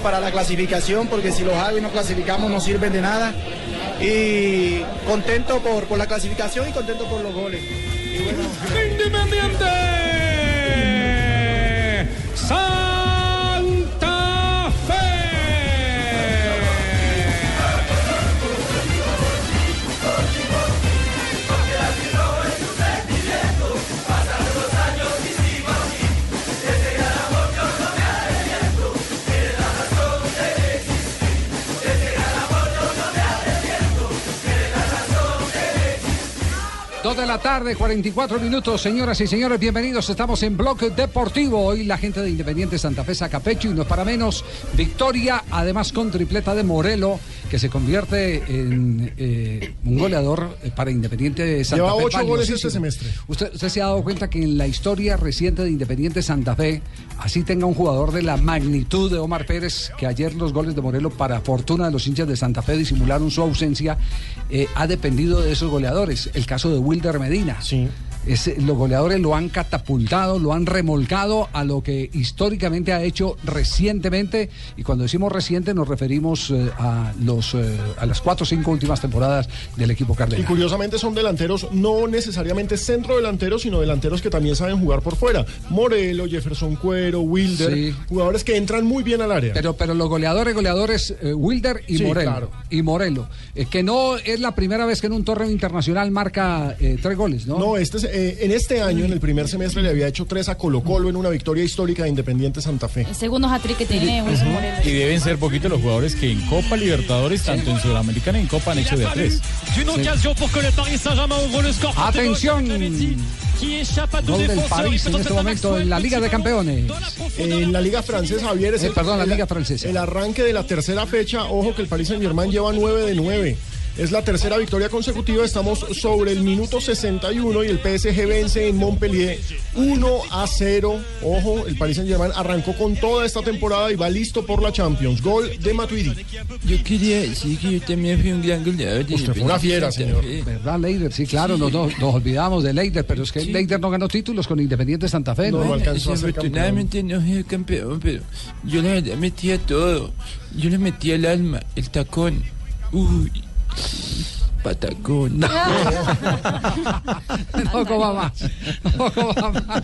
Para la clasificación, porque si los hago y no clasificamos no sirven de nada. Y contento por, por la clasificación y contento por los goles. Independiente Santa De la tarde, 44 minutos, señoras y señores, bienvenidos. Estamos en Bloque Deportivo. Hoy la gente de Independiente Santa Fe saca pecho y no es para menos. Victoria, además con tripleta de Morelo, que se convierte en eh, un goleador eh, para Independiente Santa Lleva Fe. ocho goles este semestre. Usted, usted se ha dado cuenta que en la historia reciente de Independiente Santa Fe, así tenga un jugador de la magnitud de Omar Pérez, que ayer los goles de Morelo, para fortuna de los hinchas de Santa Fe, disimularon su ausencia, eh, ha dependido de esos goleadores. El caso de Wilder Medina. Sí. Es- los goleadores lo han catapultado, lo han remolcado a lo que históricamente ha hecho recientemente. Y cuando decimos reciente nos referimos eh, a, los, eh, a las cuatro o cinco últimas temporadas del equipo Y cardenal. curiosamente son delanteros, no necesariamente centro delanteros, sino delanteros que también saben jugar por fuera. Morelo, Jefferson Cuero, Wilder, Sí. jugadores que entran muy bien al área. Pero, pero los goleadores, goleadores, eh, Wilder y Sí, Morelo. claro. Y Morelo. Que no es la primera vez que en un torneo internacional marca tres goles, ¿no? No, este, es- eh, en este año, en el primer semestre, le había hecho tres a Colo Colo en una victoria histórica de Independiente Santa Fe. El segundo hat-trick que tiene Wilson. Y deben ser poquitos los jugadores que en Copa Libertadores, tanto en Sudamericana y en Copa han hecho de a tres. Atención. Gol del. París en este momento en la Liga de Campeones. En la Liga Francesa, Javier, es Eh, el, perdón, la Liga Francesa. El arranque de la tercera fecha, ojo que el Paris Saint Germain lleva 9 de 9. Es la tercera victoria consecutiva, estamos sobre el minuto 61 y el PSG vence en Montpellier 1 a 0. Ojo, el Paris Saint Germain arrancó con toda esta temporada y va listo por la Champions. Gol de Matuidi. Yo quería decir que yo también fui un gran goleador de Usted fue una fiera, señor. ¿Verdad, Leider? Sí, claro, nos, nos, nos olvidamos de Leider, pero es que Leider no ganó títulos con Independiente Santa Fe, ¿no? No, no alcanzó a ser campeón. Desafortunadamente no soy campeón, pero yo la verdad metía todo. Yo le metía el alma, el tacón. Uy, patacón. No coma más. No coma más.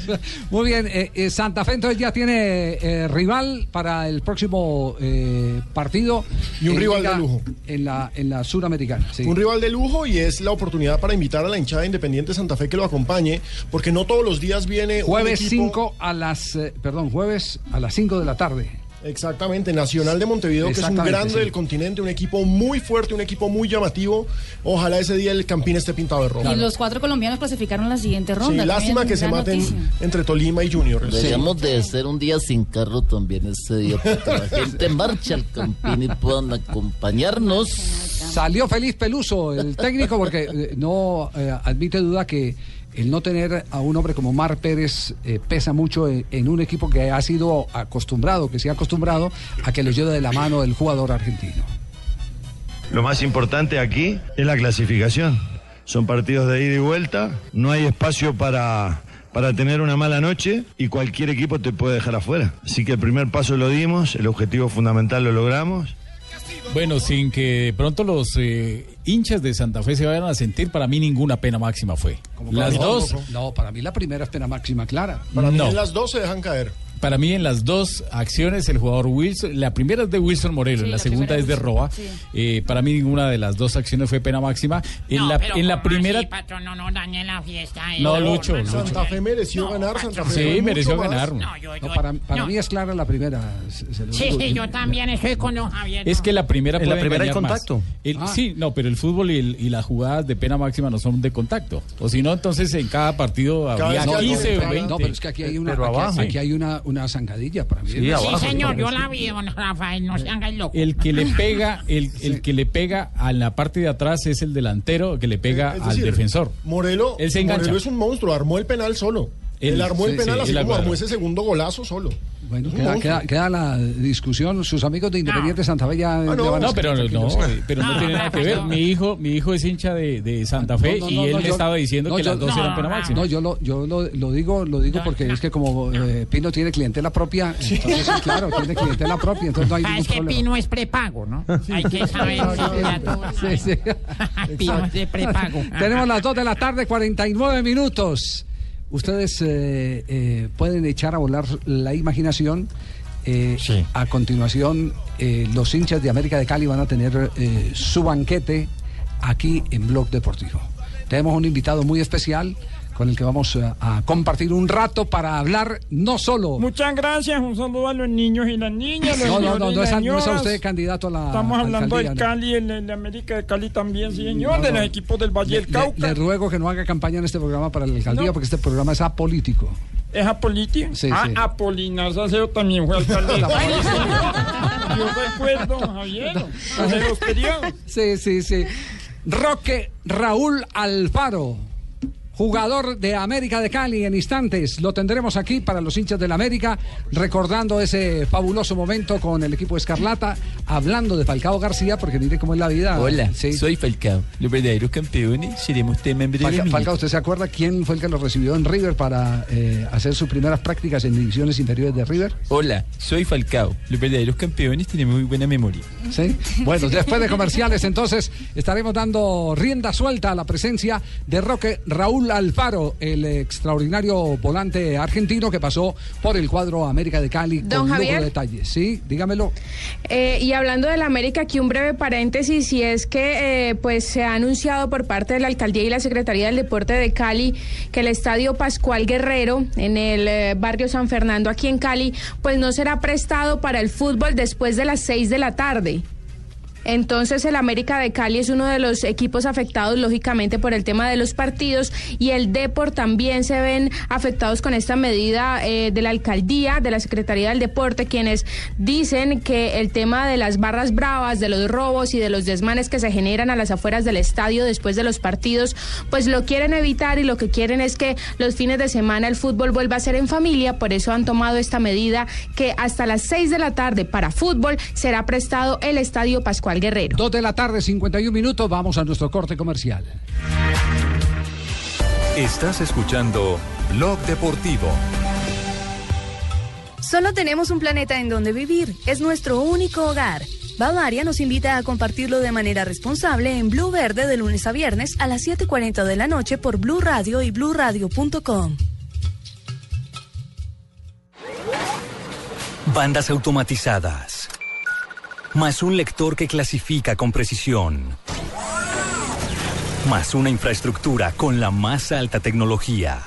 Muy bien, eh, eh, Santa Fe entonces ya tiene eh, rival para el próximo eh, partido. Y un rival de lujo. En la, en la Suramericana. sí. Un rival de lujo y es la oportunidad para invitar a la hinchada de Independiente Santa Fe que lo acompañe, porque no todos los días viene un Jueves equipo- 5 a las, eh, perdón, jueves a las 5 de la tarde. Exactamente, Nacional de Montevideo, que es un grande sí. del continente, un equipo muy fuerte, un equipo muy llamativo. Ojalá ese día el Campín esté pintado de rojo. Y los cuatro colombianos clasificaron la siguiente Sí, ronda. lástima También que se maten noticia. entre Tolima y Junior. Deberíamos de ser un día sin carro también ese día para que la gente marche al campín y puedan acompañarnos. Salió feliz Peluso, el técnico, porque eh, no eh, admite duda que el no tener a un hombre como Mar Pérez eh, pesa mucho en, un equipo que ha sido acostumbrado, que se ha acostumbrado a que lo lleve de la mano el jugador argentino. Lo más importante aquí es la clasificación. Son partidos de ida y vuelta, no hay espacio para, para tener una mala noche y cualquier equipo te puede dejar afuera. Así que el primer paso lo dimos, el objetivo fundamental lo logramos. Bueno, sin que de pronto los eh, hinchas de Santa Fe se vayan a sentir, para mí ninguna pena máxima fue. Las No, dos, No, para mí la primera es pena máxima clara. Para mí No. en las dos se dejan caer. Para mí en las dos acciones el jugador Wilson, la primera es de Wilson Morelo, Sí, la, la segunda es de Roa. sí. Eh, para mí ninguna de las dos acciones fue pena máxima. En No, la, pero en la ¿cómo primera... así, patrón? no, no dañe la fiesta. eh. No, Lucho, Lucho. Santa Fe mereció ganar, Santa Fe. Sí, mereció más. ganar. No, yo, yo- No, para para no. mí es clara la primera. se- se Sí, digo. sí, yo también estoy con don Javier. Es no. que la primera En la puede primera hay contacto. El- Ah. Sí, no, pero el fútbol y, el- y las jugadas de pena máxima no son de contacto. O si no, entonces en cada partido hay 15 o entrada- 20. No, pero es que aquí hay una, Pero aquí, abajo. aquí hay una, una zancadilla para mí. Sí, Sí, abajo. señor, yo la vi, don Rafael, no se haga el loco. El que le pega, el, el que le pega a la parte de atrás es el delantero que le pega Es al defensor. Morelo, Él se engancha. Morelo es un monstruo, armó el penal solo. Él, Él- armó el penal sí, así como armó ese segundo golazo solo. Bueno, queda, queda- queda la discusión. Sus amigos de Independiente Santa Fe ya. no. le van a No, pero no, eh, pero no No, tiene nada que ver. no. Mi hijo, mi hijo es hincha de, de Santa Fe No, no, y no, él no, le yo- estaba diciendo no, que yo- las dos no, eran pena no, máxima. No, yo lo, yo lo, lo digo, lo digo porque es que como eh, Pino tiene clientela propia, entonces sí, claro, tiene clientela propia, entonces no hay Ah, ningún es que problema. Pino es prepago, ¿no? Hay que saber. sí, Sí. Pino es de prepago. Tenemos las 2 de la tarde, 49 minutos. Ustedes eh, eh, pueden echar a volar la imaginación. Eh, Sí. A continuación, eh, los hinchas de América de Cali van a tener su banquete aquí en Blog Deportivo. Tenemos un invitado muy especial con el que vamos a, a compartir un rato para hablar no solo. Muchas gracias, un saludo a los niños y las niñas. los No, no, no, no es, a, las no es a señoras. usted candidato a la. Estamos hablando del. Cali, el, el de América de Cali también, señor, No, de los equipos del Valle Le, del Cauca. le ruego que no haga campaña en este programa para la alcaldía porque este programa es apolítico. ¿Es Apoliti? Sí, ah, sí. Apolinar Salcedo también fue alcalde de. Yo recuerdo, Javier, hace los periodos. Sí, sí, sí. Roque Raúl Alfaro, jugador de América de Cali en instantes. Lo tendremos aquí para los hinchas del América, recordando ese fabuloso momento con el equipo Escarlata, hablando de Falcao García, porque mire cómo es la vida. Hola, Sí. soy Falcao. Los verdaderos campeones seremos en breve. Falca- minutos. Falcao, ¿usted se acuerda quién fue el que lo recibió en River para eh, hacer sus primeras prácticas en divisiones inferiores de River? Hola, soy Falcao. Los verdaderos campeones tenemos muy buena memoria. ¿Sí? Bueno, después de comerciales, entonces estaremos dando rienda suelta a la presencia de Roque Raúl Alfaro, el extraordinario volante argentino que pasó por el cuadro América de Cali Don con Javier. de detalles. Sí, dígamelo. Eh, y hablando de la América, aquí un breve paréntesis, y es que eh, pues se ha anunciado por parte de la Alcaldía y la Secretaría del Deporte de Cali que el Estadio Pascual Guerrero en el eh, barrio San Fernando aquí en Cali pues no será prestado para el fútbol después de las seis de la tarde. Entonces el América de Cali es uno de los equipos afectados lógicamente por el tema de los partidos y el Deport también se ven afectados con esta medida eh, de la alcaldía, de la Secretaría del Deporte, quienes dicen que el tema de las barras bravas, de los robos y de los desmanes que se generan a las afueras del estadio después de los partidos, pues lo quieren evitar y lo que quieren es que los fines de semana el fútbol vuelva a ser en familia, por eso han tomado esta medida que hasta las 6 de la tarde para fútbol será prestado el Estadio Pascual Guerrero. Dos de la tarde, 51 minutos, vamos a nuestro corte comercial. Estás escuchando Blog Deportivo. Solo tenemos un planeta en donde vivir. Es nuestro único hogar. Bavaria nos invita a compartirlo de manera responsable en Blue Verde de lunes a viernes a las 7:40 de la noche por Blue Radio y bluradio.com. Bandas automatizadas. Más un lector que clasifica con precisión. Más una infraestructura con la más alta tecnología.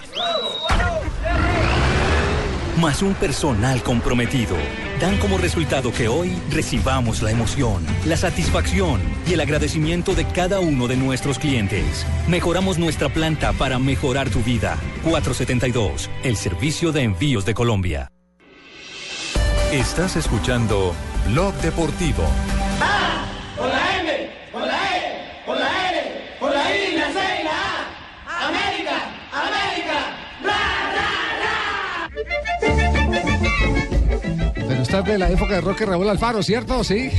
Más un personal comprometido. Dan como resultado que hoy recibamos la emoción, la satisfacción y el agradecimiento de cada uno de nuestros clientes. Mejoramos nuestra planta para mejorar tu vida. 472, el servicio de envíos de Colombia. Estás escuchando Blog Deportivo. Con la M, con la E, con la L, con la I, la C y la A. América, América, Pero usted de la época de Roque Raúl Alfaro, ¿cierto? Sí.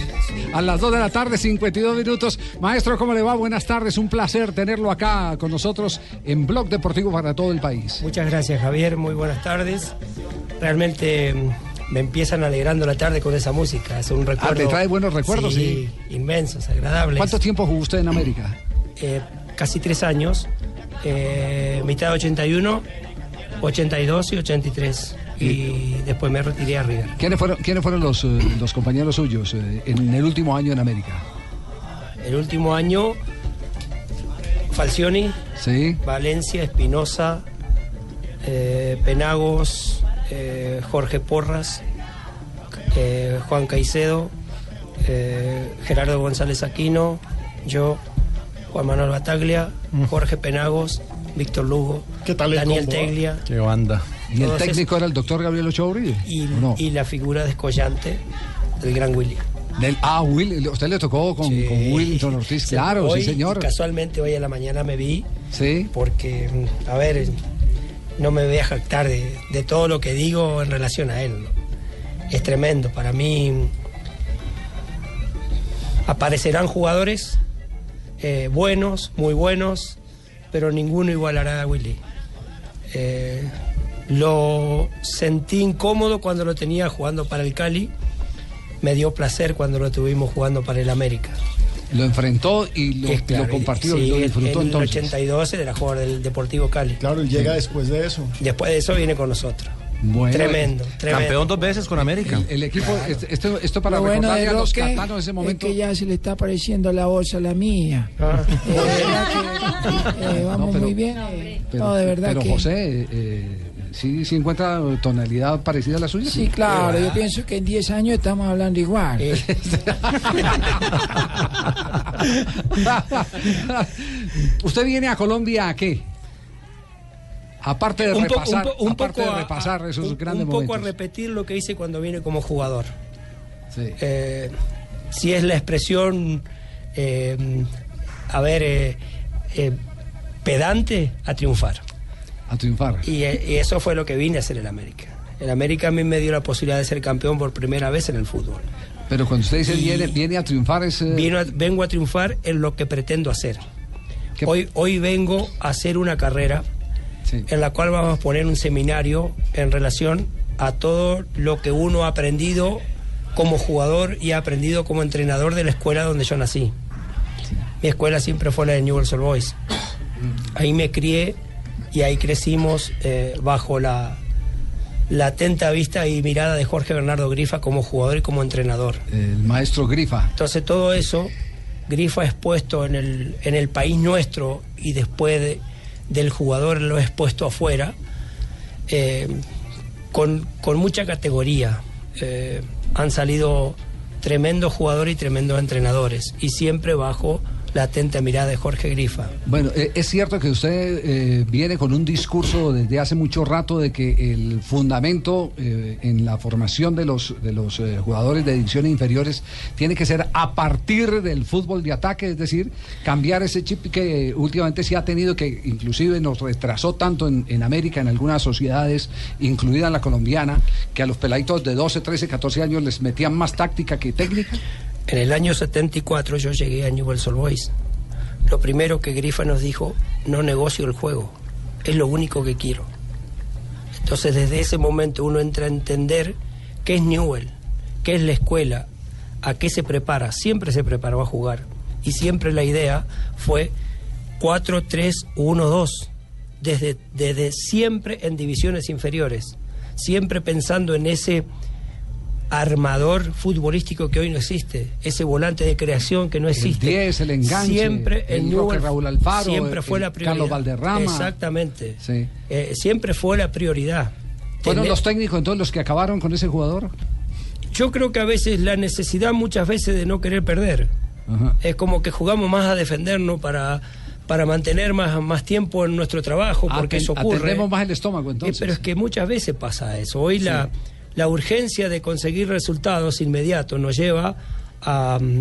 A las 2 de la tarde, 52 minutos. Maestro, ¿cómo le va? Buenas tardes. Un placer tenerlo acá con nosotros en Blog Deportivo para todo el país. Muchas gracias Javier, muy buenas tardes. Realmente me empiezan alegrando la tarde con esa música. Es un recuerdo. Ah, ¿te trae buenos recuerdos? Sí, inmensos, agradables. ¿Cuánto tiempo jugó usted en América? Eh, casi tres años. Eh, mitad de 81, 82 y 83. y después me retiré a River. ¿Quiénes fueron, quiénes fueron los, eh, los compañeros suyos eh, en el último año en América? El último año, Falcioni, Sí. Valencia, Espinosa, eh, Penagos, eh, Jorge Porras, eh, Juan Caicedo, eh, Gerardo González Aquino, yo, Juan Manuel Bataglia, Jorge Penagos, Víctor Lugo, Daniel Teglia. Qué banda. ¿Y el técnico era el doctor Gabriel Ochoa Uribe? y, y la figura descollante del gran Willy. Del, ah, Will, usted le tocó con, con Willington Ortiz, claro, Hoy, sí señor. Casualmente hoy a la mañana me vi. Sí. Porque, mm, a ver, no me voy a jactar de, todo lo que digo en relación a él. Es tremendo. Para mí aparecerán jugadores eh, buenos, muy buenos, pero ninguno igualará a Willy. Eh, lo sentí incómodo cuando lo tenía jugando para el Cali. Me dio placer cuando lo tuvimos jugando para el América. Lo enfrentó y lo, Es claro, lo compartió sí, y lo en- disfrutó en entonces. el 82 era jugador del Deportivo Cali. Claro, él llega después de eso. Después de eso viene con nosotros. Bueno, tremendo, tremendo. Campeón dos veces con América. El, el equipo, este- esto, esto para Lo bueno recordarle de a los catanos ese momento. es que ya se le está pareciendo la voz a la mía. Ah. Eh, de verdad que, eh, vamos No, pero- muy bien. eh, Pero, no, de verdad pero que... José, eh, ¿sí, sí encuentra tonalidad parecida a la suya? Sí, claro, yo pienso que en 10 años estamos hablando igual. ¿Usted viene a Colombia a qué? Aparte de un repasar, un po- un aparte poco de repasar a- esos un- grandes un poco momentos. a repetir lo que hice cuando vine como jugador. Sí. Eh, si es la expresión, eh, a ver, eh, eh, pedante, a triunfar. A triunfar. Y, eh, y eso fue lo que vine a hacer en América. En América a mí me dio la posibilidad de ser campeón por primera vez en el fútbol. Pero cuando usted dice viene, viene a triunfar es... eh, Vino a- vengo a triunfar en lo que pretendo hacer. Hoy, hoy vengo a hacer una carrera en la cual vamos a poner un seminario en relación a todo lo que uno ha aprendido como jugador y ha aprendido como entrenador de la escuela donde yo nací. Mi escuela siempre fue la de Newell's Old Boys. Ahí me crié y ahí crecimos eh, bajo la, la atenta vista y mirada de Jorge Bernardo Grifa como jugador y como entrenador. El maestro Grifa. Entonces todo eso, Grifa expuesto en el, en el país nuestro y después de- del jugador lo expuesto afuera, eh, con, con mucha categoría. Eh, han salido tremendos jugadores y tremendos entrenadores y siempre bajo la atenta mirada de Jorge Grifa. Bueno, eh, es cierto que usted eh, viene con un discurso desde hace mucho rato de que el fundamento eh, en la formación de los, de los jugadores de divisiones inferiores tiene que ser a partir del fútbol de ataque, es decir, cambiar ese chip que últimamente se ha tenido, que inclusive nos retrasó tanto en, en América, en algunas sociedades, incluida la colombiana, que a los peladitos de 12, 13, 14 años les metían más táctica que técnica. En el año 74 yo llegué a Newell's Old Boys. Lo primero que Grifa nos dijo, no negocio el juego, es lo único que quiero. Entonces desde ese momento uno entra a entender qué es Newell, qué es la escuela, a qué se prepara. Siempre se preparó a jugar y siempre la idea fue 4-3-1-2, desde, desde siempre en divisiones inferiores, siempre pensando en ese armador futbolístico que hoy no existe, ese volante de creación que no existe. 10, el enganche, siempre el Newell's Raúl Alfaro, siempre fue el la prioridad. Carlos Valderrama. Exactamente. Sí. Eh, siempre fue la prioridad. ¿Fueron Tener- los técnicos entonces los que acabaron con ese jugador? Yo creo que a veces la necesidad muchas veces de no querer perder. Es como que jugamos más a defendernos para, para mantener más, más tiempo en nuestro trabapo, porque Aten- eso ocurre. atendemos más el estómago, entonces. Eh, pero es que muchas veces pasa eso. Hoy la, la urgencia de conseguir resultados inmediatos nos lleva a, mm,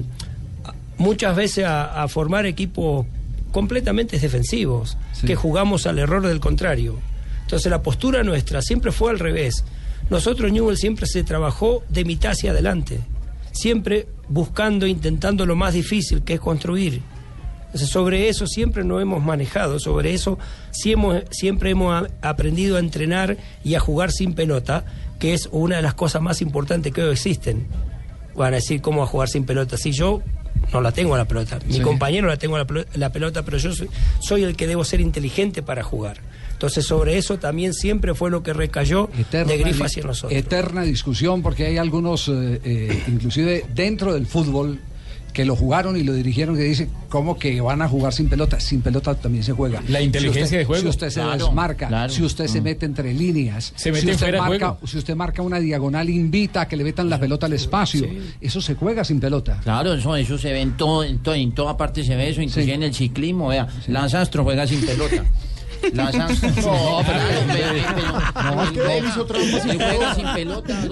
a- muchas veces a, a formar equipos completamente defensivos, que jugamos al error del contrario. Entonces la postura nuestra siempre fue al revés. Nosotros Newell siempre se trabajó de mitad hacia adelante, siempre buscando, intentando lo más difícil, que es construir. Entonces, sobre eso siempre nos hemos manejado, sobre eso sí hemos- siempre hemos aprendido a entrenar y a jugar sin pelota, que es una de las cosas más importantes que hoy existen. Van a decir cómo a jugar sin pelota. Si yo no la tengo la pelota, mi Sí. compañero la tengo la, pelo- la pelota, pero yo soy, soy el que debo ser inteligente para jugar. Entonces sobre eso también siempre fue lo que recayó de Grifa hacia nosotros. eterna discusión porque hay algunos, eh, eh, inclusive dentro del fútbol, que lo jugaron y lo dirigieron que dice cómo que van a jugar sin pelota. Sin pelota también se juega. La inteligencia si usted, de juego. Si usted se Claro, desmarca, claro. si usted se Mm. mete entre líneas, Se mete si, usted fuera marca, juego. si usted marca una diagonal, invita a que le metan la pelota al espacio. Eso se juega sin pelota. Claro, eso, eso se ve en, todo, en, todo- en toda parte se ve eso, inclusive en el ciclismo, vea, Lance Armstrong juega sin pelota. Armstrong, no, pero, No, es que hizo trampa sin pelota. sin pelota,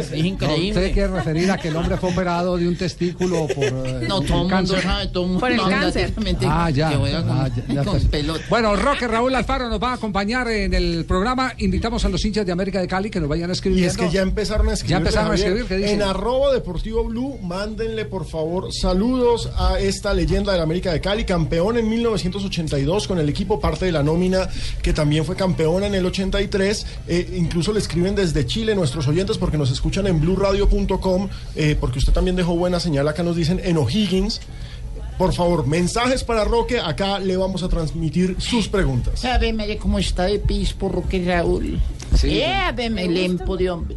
es increíble. usted quiere referir a que el hombre fue operado de un testículo por eh, No, todo el mundo sabe, todo el mundo Por el cáncer. Ah, ya. que juega con, ah, ya, ya con pelota. Bueno, Roque Raúl Alfaro nos va a acompañar en el programa. Invitamos a los hinchas de América de Cali que nos vayan a escribir. Y es que ya empezaron a escribir. Ya empezaron a escribir, ¿qué dicen? En arroba deportivo blue, mándenle por favor saludos a esta leyenda de la América de Cali, campeón en 1982 con el equipo, parte de la nómina que también fue campeona en el 83. Eh, incluso le escriben desde Chile nuestros oyentes porque nos escuchan en blueradio.com, eh, porque usted también dejó buena señal, acá nos dicen en O'Higgins. Por favor, mensajes para Roque, acá le vamos a transmitir sus preguntas. María, cómo está de pis por Roque Raúl. Sí. Eh, Ave María, lempo de hombre.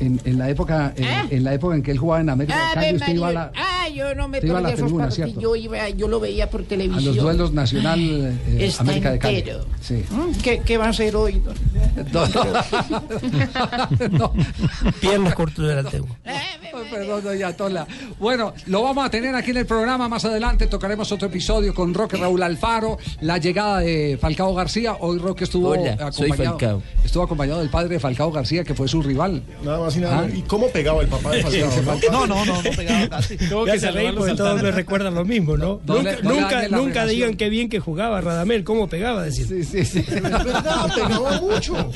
En, en la época, en, ¿Eh? en la época en que él jugaba en América de Cali, Ave usted iba a la, Ah, yo no me iba a la tribuna. Yo, iba, yo lo veía por a televisión. los duelos nacional eh, Está América de Cali. entero. Sí. Mm, ¿Qué, ¿Qué va a hacer hoy? don? No. Piernas cortos delantero. Perdón, doña Tola. Bueno, lo vamos a tener aquí en el programa más adelante. Tocaremos otro episodio con Roque Raúl Alfaro, la llegada de Falcao García. Hoy Roque estuvo Hola, soy acompañado, Falcao. estuvo acompañado del padre de Falcao García, que fue su rival. Nada más y nada Ah. menos. ¿Y cómo pegaba el papá de Falcao? No, no, no, no pegaba casi. Que se porque todos me recuerdan lo mismo, ¿no? No nunca le- no le nunca, digan qué bien que jugaba Radamel, cómo pegaba, decir. Sí, sí, sí. Es verdad, pegaba mucho.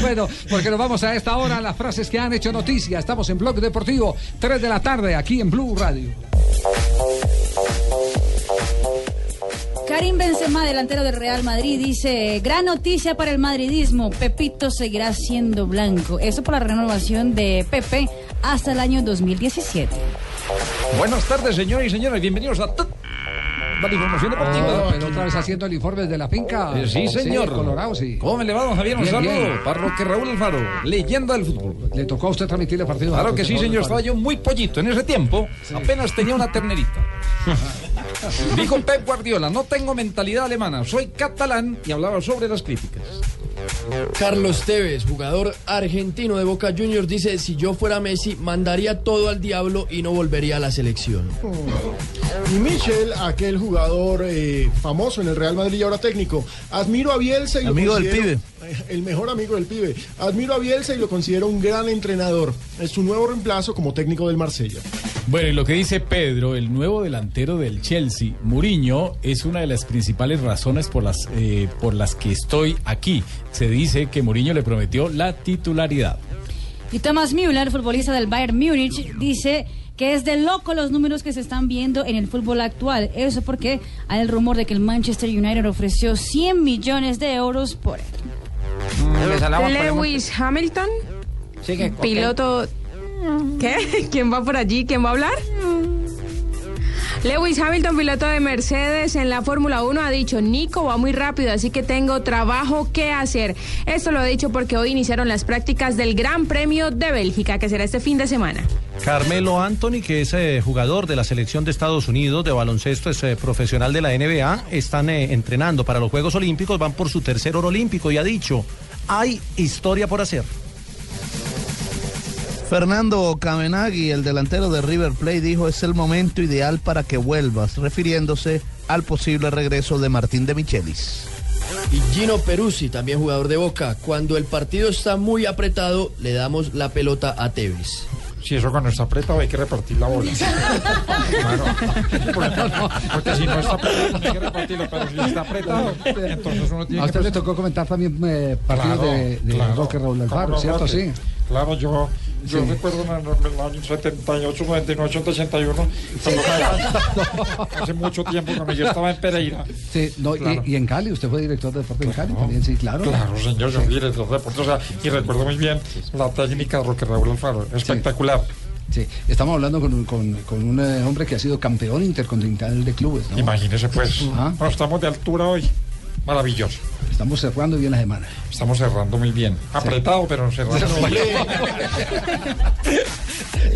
bueno, porque nos vamos a esta hora a las frases que han hecho noticia. Estamos en Blog Deportivo, 3 de la tarde, aquí en Blue Radio. Karim Benzema, delantero del Real Madrid, dice, gran noticia para el madridismo, Pepito seguirá siendo blanco. Eso por la renovación de Pepe hasta el año 2017. Buenas tardes, señores y señores. Bienvenidos a la información deportiva. Ah, pero otra vez haciendo el informe de la finca. Eh, sí, señor. Colorado, sí. ¿Cómo me le va, don Javier? Un Bien, saludo bien. para Roque Raúl Alfaro, leyenda del fútbol. Le tocó a usted transmitir el partido. Claro que sí, señor. Estaba yo muy pollito. En ese tiempo apenas tenía una ternerita. Dijo Pep Guardiola, no tengo mentalidad alemana, soy catalán y hablaba sobre las críticas. Carlos Tevez, jugador argentino de Boca Juniors, dice, si yo fuera Messi, mandaría todo al diablo y no volvería a la selección. Y Michel, aquel jugador eh, famoso en el Real Madrid y ahora técnico, admiro a Bielsa y Amigo lo del considero el mejor amigo del pibe. Admiro a Bielsa y lo considero un gran entrenador. Es su nuevo reemplazo como técnico del Marsella. Bueno, y lo que dice Pedro, el nuevo delantero del Chelsea, Mourinho, es una de las principales razones por las, eh, por las que estoy aquí. Se dice que Mourinho le prometió la titularidad. Y Thomas Müller, futbolista del Bayern Múnich, dice que es de loco los números que se están viendo en el fútbol actual. Eso porque hay el rumor de que el Manchester United ofreció 100 millones de euros por él. Lewis Hamilton, piloto. ¿Qué? ¿Quién va por allí? ¿Quién va a hablar? Lewis Hamilton, piloto de Mercedes en la Fórmula 1, ha dicho, Nico va muy rápido, así que tengo trabajo que hacer. Esto lo ha dicho porque hoy iniciaron las prácticas del Gran Premio de Bélgica, que será este fin de semana. Carmelo Anthony, que es eh, jugador de la selección de Estados Unidos de baloncesto, es eh, profesional de la NBA, están eh, entrenando para los Juegos Olímpicos, van por su tercer oro olímpico y ha dicho, hay historia por hacer. Fernando Camenagui, el delantero de River Plate, dijo es el momento ideal para que vuelvas, refiriéndose al posible regreso de Martín de Michelis. Y Gino Peruzzi, también jugador de Boca, cuando el partido está muy apretado, le damos la pelota a Tevez. Si eso cuando está apretado hay que repartir la bola. Claro. Porque, porque si no está apretado hay que repartirlo, pero si está apretado, entonces uno tiene A que... usted le tocó comentar también eh, partidos Claro, de, de claro. Roque Raúl ¿Cómo Alfaro, no, ¿cierto? Sí. Claro, yo, yo Sí. recuerdo en el, año 78, 99, 81, cuando- hace mucho tiempo cuando yo estaba en Pereira. Sí, no, y- Claro. y, en Cali, usted fue director de deporte en Cali también, sí, claro. Claro, señor, yo fui director de deportes, o sea, y recuerdo muy bien la técnica de Roque Raúl Alfaro, espectacular. Sí, estamos hablando con, un- con, con un eh, hombre que ha sido campeón intercontinental de clubes. ¿no? Imagínese pues, Ah. Bueno, estamos de altura hoy, maravilloso. Estamos cerrando bien la semana. Estamos cerrando muy bien. Apretado, pero cerrando muy bien.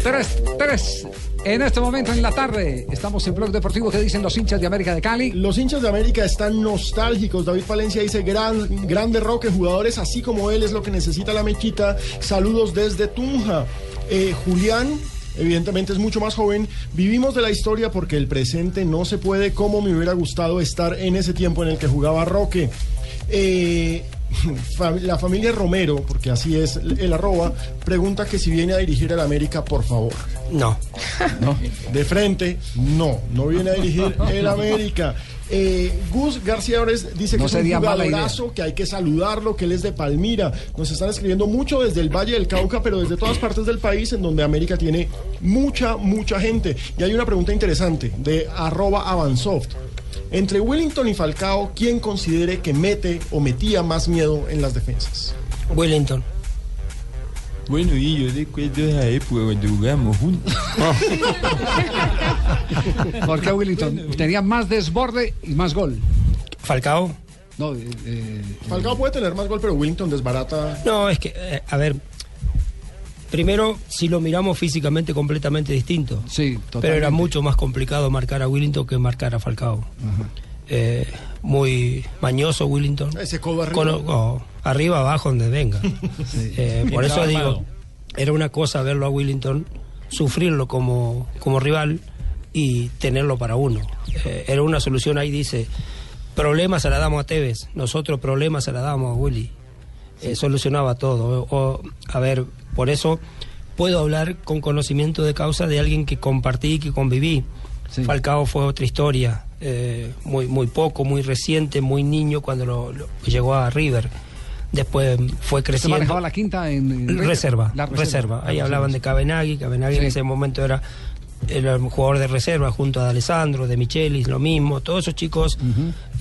Tres, tres. En este momento en la tarde estamos en Blog Deportivo. ¿Qué dicen los hinchas de América de Cali? Los hinchas de América están nostálgicos. David Palencia dice, gran, grande Roque, jugadores así como él es lo que necesita la mechita. Saludos desde Tunja. Eh, Julián, evidentemente es mucho más joven. Vivimos de la historia porque el presente no se puede como me hubiera gustado estar en ese tiempo en el que jugaba Roque. Eh, la familia Romero, porque así es el arroba, pregunta que si viene a dirigir el América, por favor. No. De frente, no, no viene a dirigir el América. Eh, Gus García Ores dice que No es un jugadorazo, que hay que saludarlo, que él es de Palmira. Nos están escribiendo mucho desde el Valle del Cauca, pero desde todas partes del país en donde América tiene mucha, mucha gente. Y hay una pregunta interesante de arroba Avansoft. Entre Wellington y Falcao, ¿quién considere que mete o metía más miedo en las defensas? Wellington. Bueno, y yo recuerdo esa época cuando jugamos juntos. ¿Por qué Willington? Tenía más desborde y más gol. Falcao. No, eh, eh, Falcao puede tener más gol, pero Wellington desbarata. No, es que, eh, a ver, primero, si lo miramos físicamente completamente distinto. Sí, Pero era mucho más complicado marcar a Willington que marcar a Falcao. Eh, muy mañoso Willington. Ese codo arriba. Con- oh, arriba, abajo, donde venga. Eh, por eso digo, armado. era una cosa verlo a Willington, sufrirlo como, como rival y tenerlo para uno. Eh, era una solución ahí, dice, problemas se la damos a Tevez, nosotros problemas se la damos a Willy. Eh, solucionaba todo. O, a ver, por eso puedo hablar con conocimiento de causa de alguien que compartí, que conviví. Falcao fue otra historia, eh, muy, muy poco, muy reciente, muy niño cuando lo- lo- llegó a River. Después fue ¿Se creciendo. manejaba la quinta en? Reserva, La reserva. Ahí La hablaban de Cabenagui. Cabenagui en ese momento era, un jugador de reserva junto a Alessandro, de Michelis, lo mismo. Todos esos chicos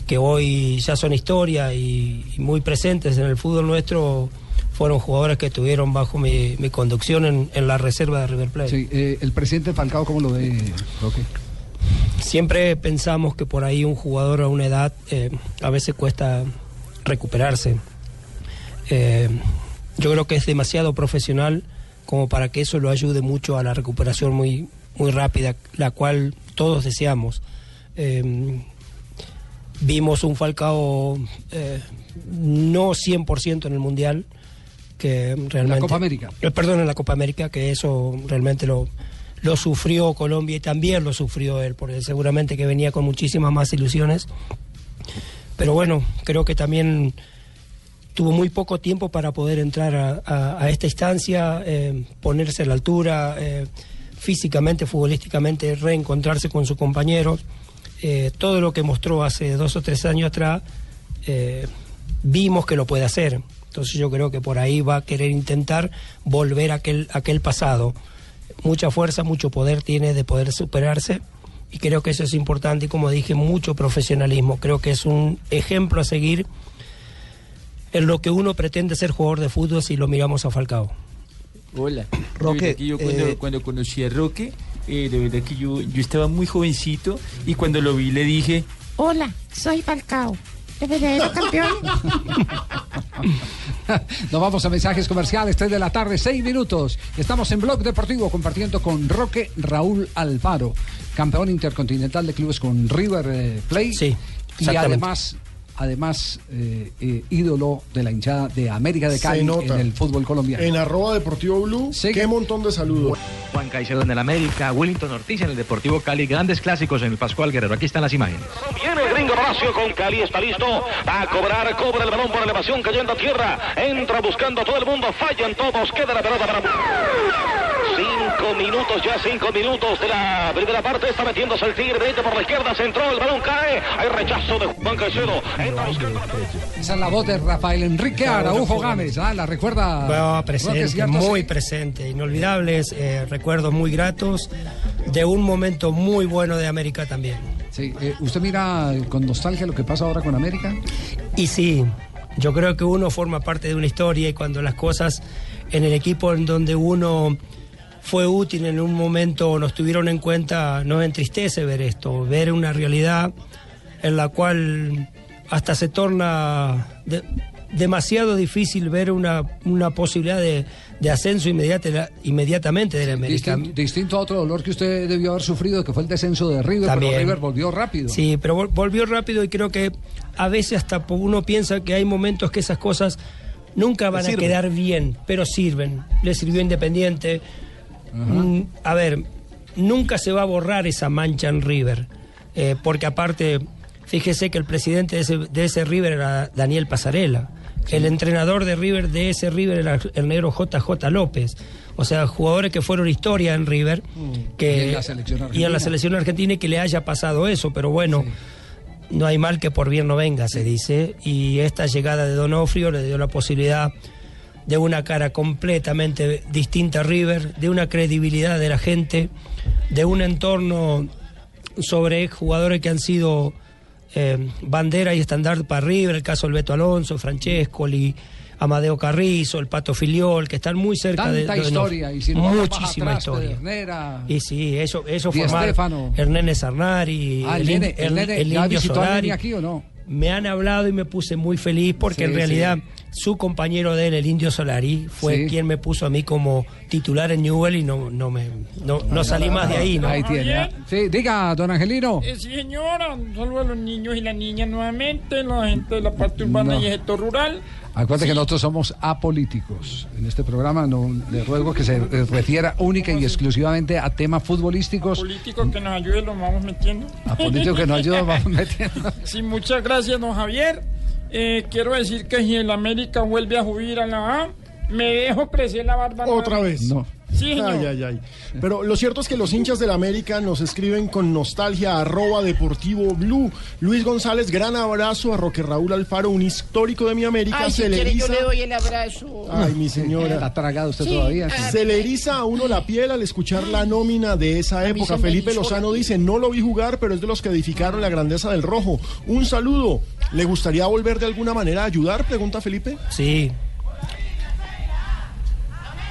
que hoy ya son historia y, y muy presentes en el fútbol nuestro fueron jugadores que estuvieron bajo mi, mi conducción en, en la reserva de River Plate. Sí, eh, el presidente Falcao, ¿cómo lo ve, Roque? Siempre pensamos que por ahí un jugador a una edad eh, a veces cuesta recuperarse. Eh, yo creo que es demasiado profesional como para que eso lo ayude mucho a la recuperación muy, muy rápida, la cual todos deseamos. Eh, vimos un Falcao eh, no 100% en el Mundial, que realmente... Copa América. Eh, perdón, en la Copa América, que eso realmente lo, lo sufrió Colombia y también lo sufrió él, porque seguramente que venía con muchísimas más ilusiones. Pero bueno, creo que también tuvo muy poco tiempo para poder entrar a, a- a esta instancia, eh, ponerse a la altura, eh, físicamente, futbolísticamente, reencontrarse con sus compañeros. Eh, todo lo que mostró hace dos o tres años atrás, vimos que lo puede hacer. Entonces yo creo que por ahí va a querer intentar volver a aquel, a aquel pasado. Mucha fuerza, mucho poder tiene de poder superarse y creo que eso es importante y como dije, mucho profesionalismo. Creo que es un ejemplo a seguir en lo que uno pretende ser jugador de fútbol si lo miramos a Falcao. Hola. Roque, yo cuando, eh, cuando conocí a Roque, eh, de verdad que yo, yo estaba muy jovencito y cuando lo vi le dije, Hola, soy Falcao, campeón. Nos vamos a mensajes comerciales, 3 de la tarde, 6 minutos. Estamos en Blog Deportivo compartiendo con Roque Raúl Alfaro, campeón intercontinental de clubes con River eh, Plate. Sí, y además, además eh, eh, ídolo de la hinchada de América de Cali en el fútbol colombiano. En arroba Deportivo Blue, qué montón de saludos. Juan Caicedo en el América, Wellington Ortiz en el Deportivo Cali, grandes clásicos en el Pascual Guerrero. Aquí están las imágenes. Viene el gringo Palacio con Cali, está listo. Va a cobrar, cobra el balón por elevación cayendo a tierra. Entra buscando a todo el mundo, fallan todos, queda la pelota para. Cinco minutos, ya cinco minutos de la primera parte. Está metiéndose el tigre derecho por la izquierda, se entró, el balón cae. Hay rechazo de Juan Caicedo. Esa es la voz de Rafael Enrique Araujo Gámez. Ah, la recuerda. Bueno, presente, muy presente, inolvidables, eh, recuerdos muy gratos de un momento muy bueno de América también. Sí, eh, ¿Usted mira con nostalgia lo que pasa ahora con América? Y sí, yo creo que uno forma parte de una historia y cuando las cosas en el equipo en donde uno fue útil en un momento nos tuvieron en cuenta, nos entristece ver esto, ver una realidad en la cual hasta se torna de- demasiado difícil ver una, una posibilidad de, de ascenso inmediata- inmediatamente del América. Distin- distinto a otro dolor que usted debió haber sufrido, que fue el descenso de River, También. pero River volvió rápido. Sí, pero vol- volvió rápido y creo que a veces hasta uno piensa que hay momentos que esas cosas nunca van a quedar bien, pero sirven. Le sirvió Independiente. Mm, a ver, nunca se va a borrar esa mancha en River, eh, porque aparte, fíjese que el presidente de ese, de ese River era Daniel Pasarela. El entrenador de River de ese River era el negro JJ López. O sea, jugadores que fueron historia en River. Que, Y en la selección y en argentina. la selección argentina y que le haya pasado eso, pero bueno, no hay mal que por bien no venga, se dice, y esta llegada de Donofrio le dio la posibilidad de una cara completamente distinta a River, de una credibilidad de la gente, de un entorno sobre jugadores que han sido eh, bandera y estandarte para River, el caso del Beto Alonso, Francescoli, Amadeo Carrizo, el Pato Filiol, que están muy cerca de, Tanta de historia, y más muchísima atrás, historia. Pedernera. Y sí, eso, eso el nene Sarnari, Ah, el el nene, el ¿ya indio visitó al Solari. aquí o no? Me han hablado y me puse muy feliz porque Sí, en realidad sí. Su compañero de él, el indio Solari, fue Sí. quien me puso a mí como titular en Newell y no, no me no, no salí más de ahí, ¿no? Ahí tiene. ah. Sí, diga, don Angelino. Eh, sí, señora, un saludo a los niños y las niñas nuevamente, la gente de la parte urbana No. y el sector rural. Acuérdate Sí. que nosotros somos apolíticos. En este programa no le ruego que se eh, refiera única y exclusivamente a temas futbolísticos. Políticos que nos ayuden, los vamos metiendo. A políticos que nos ayuden, vamos metiendo. Sí, muchas gracias, don Javier. Eh, quiero decir que si el América vuelve a subir a la A, me dejo crecer la barba. Otra vez. No. Sí, señor. Ay, ay, ay. Pero lo cierto es que los hinchas del América nos escriben con nostalgia arroba deportivo blue. Luis González, gran abrazo a Roque Raúl Alfaro, un histórico de mi América. Ay, si se le quiere yo eriza- le doy el abrazo. Ay, mi señora. Está tragado usted Sí. todavía. Ah, Se le eriza a uno la piel al escuchar la nómina de esa época. Felipe Lozano dice, no lo vi jugar, pero es de los que edificaron la grandeza del rojo. Un saludo. ¿Le gustaría volver de alguna manera a ayudar? Pregunta Felipe. Sí.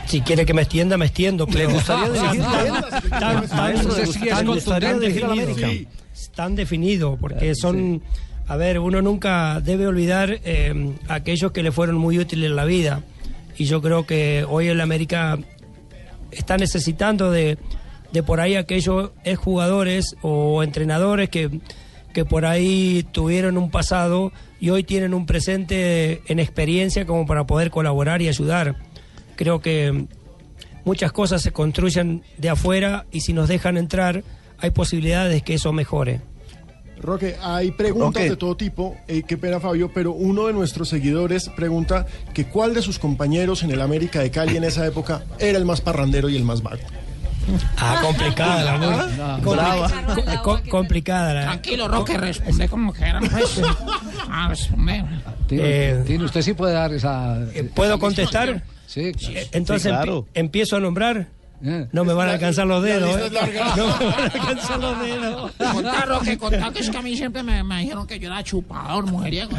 Si quiere que me extienda, me extiendo. ¿le gustaría dirigir. América? Sí, Tan definido, porque son... A ver, uno nunca debe olvidar eh, aquellos que le fueron muy útiles en la vida. Y yo creo que hoy el América está necesitando de, de por ahí aquellos jugadores o entrenadores que, que por ahí tuvieron un pasado y hoy tienen un presente en experiencia como para poder colaborar y ayudar. Creo que muchas cosas se construyen de afuera y si nos dejan entrar hay posibilidades que eso mejore. Roque, hay preguntas Roque. de todo tipo, eh, qué pena Fabio, pero uno de nuestros seguidores pregunta que cuál de sus compañeros en el América de Cali en esa época era el más parrandero y el más vago. Ah, complicada la muy- Ah, compli- brava. co- co- complicada la- Tranquilo, Roque, responde como quieran. Pues. Ah, responde. Tiene, tiene- usted sí puede dar esa. Eh, ¿Puedo contestar? Sí. Eh, Entonces empie- empiezo a nombrar. No me van a alcanzar los dedos. ¿eh? No me van a alcanzar los dedos. Contá, Roque, contá que es que a mí siempre me, me dijeron que yo era chupador, mujeriego.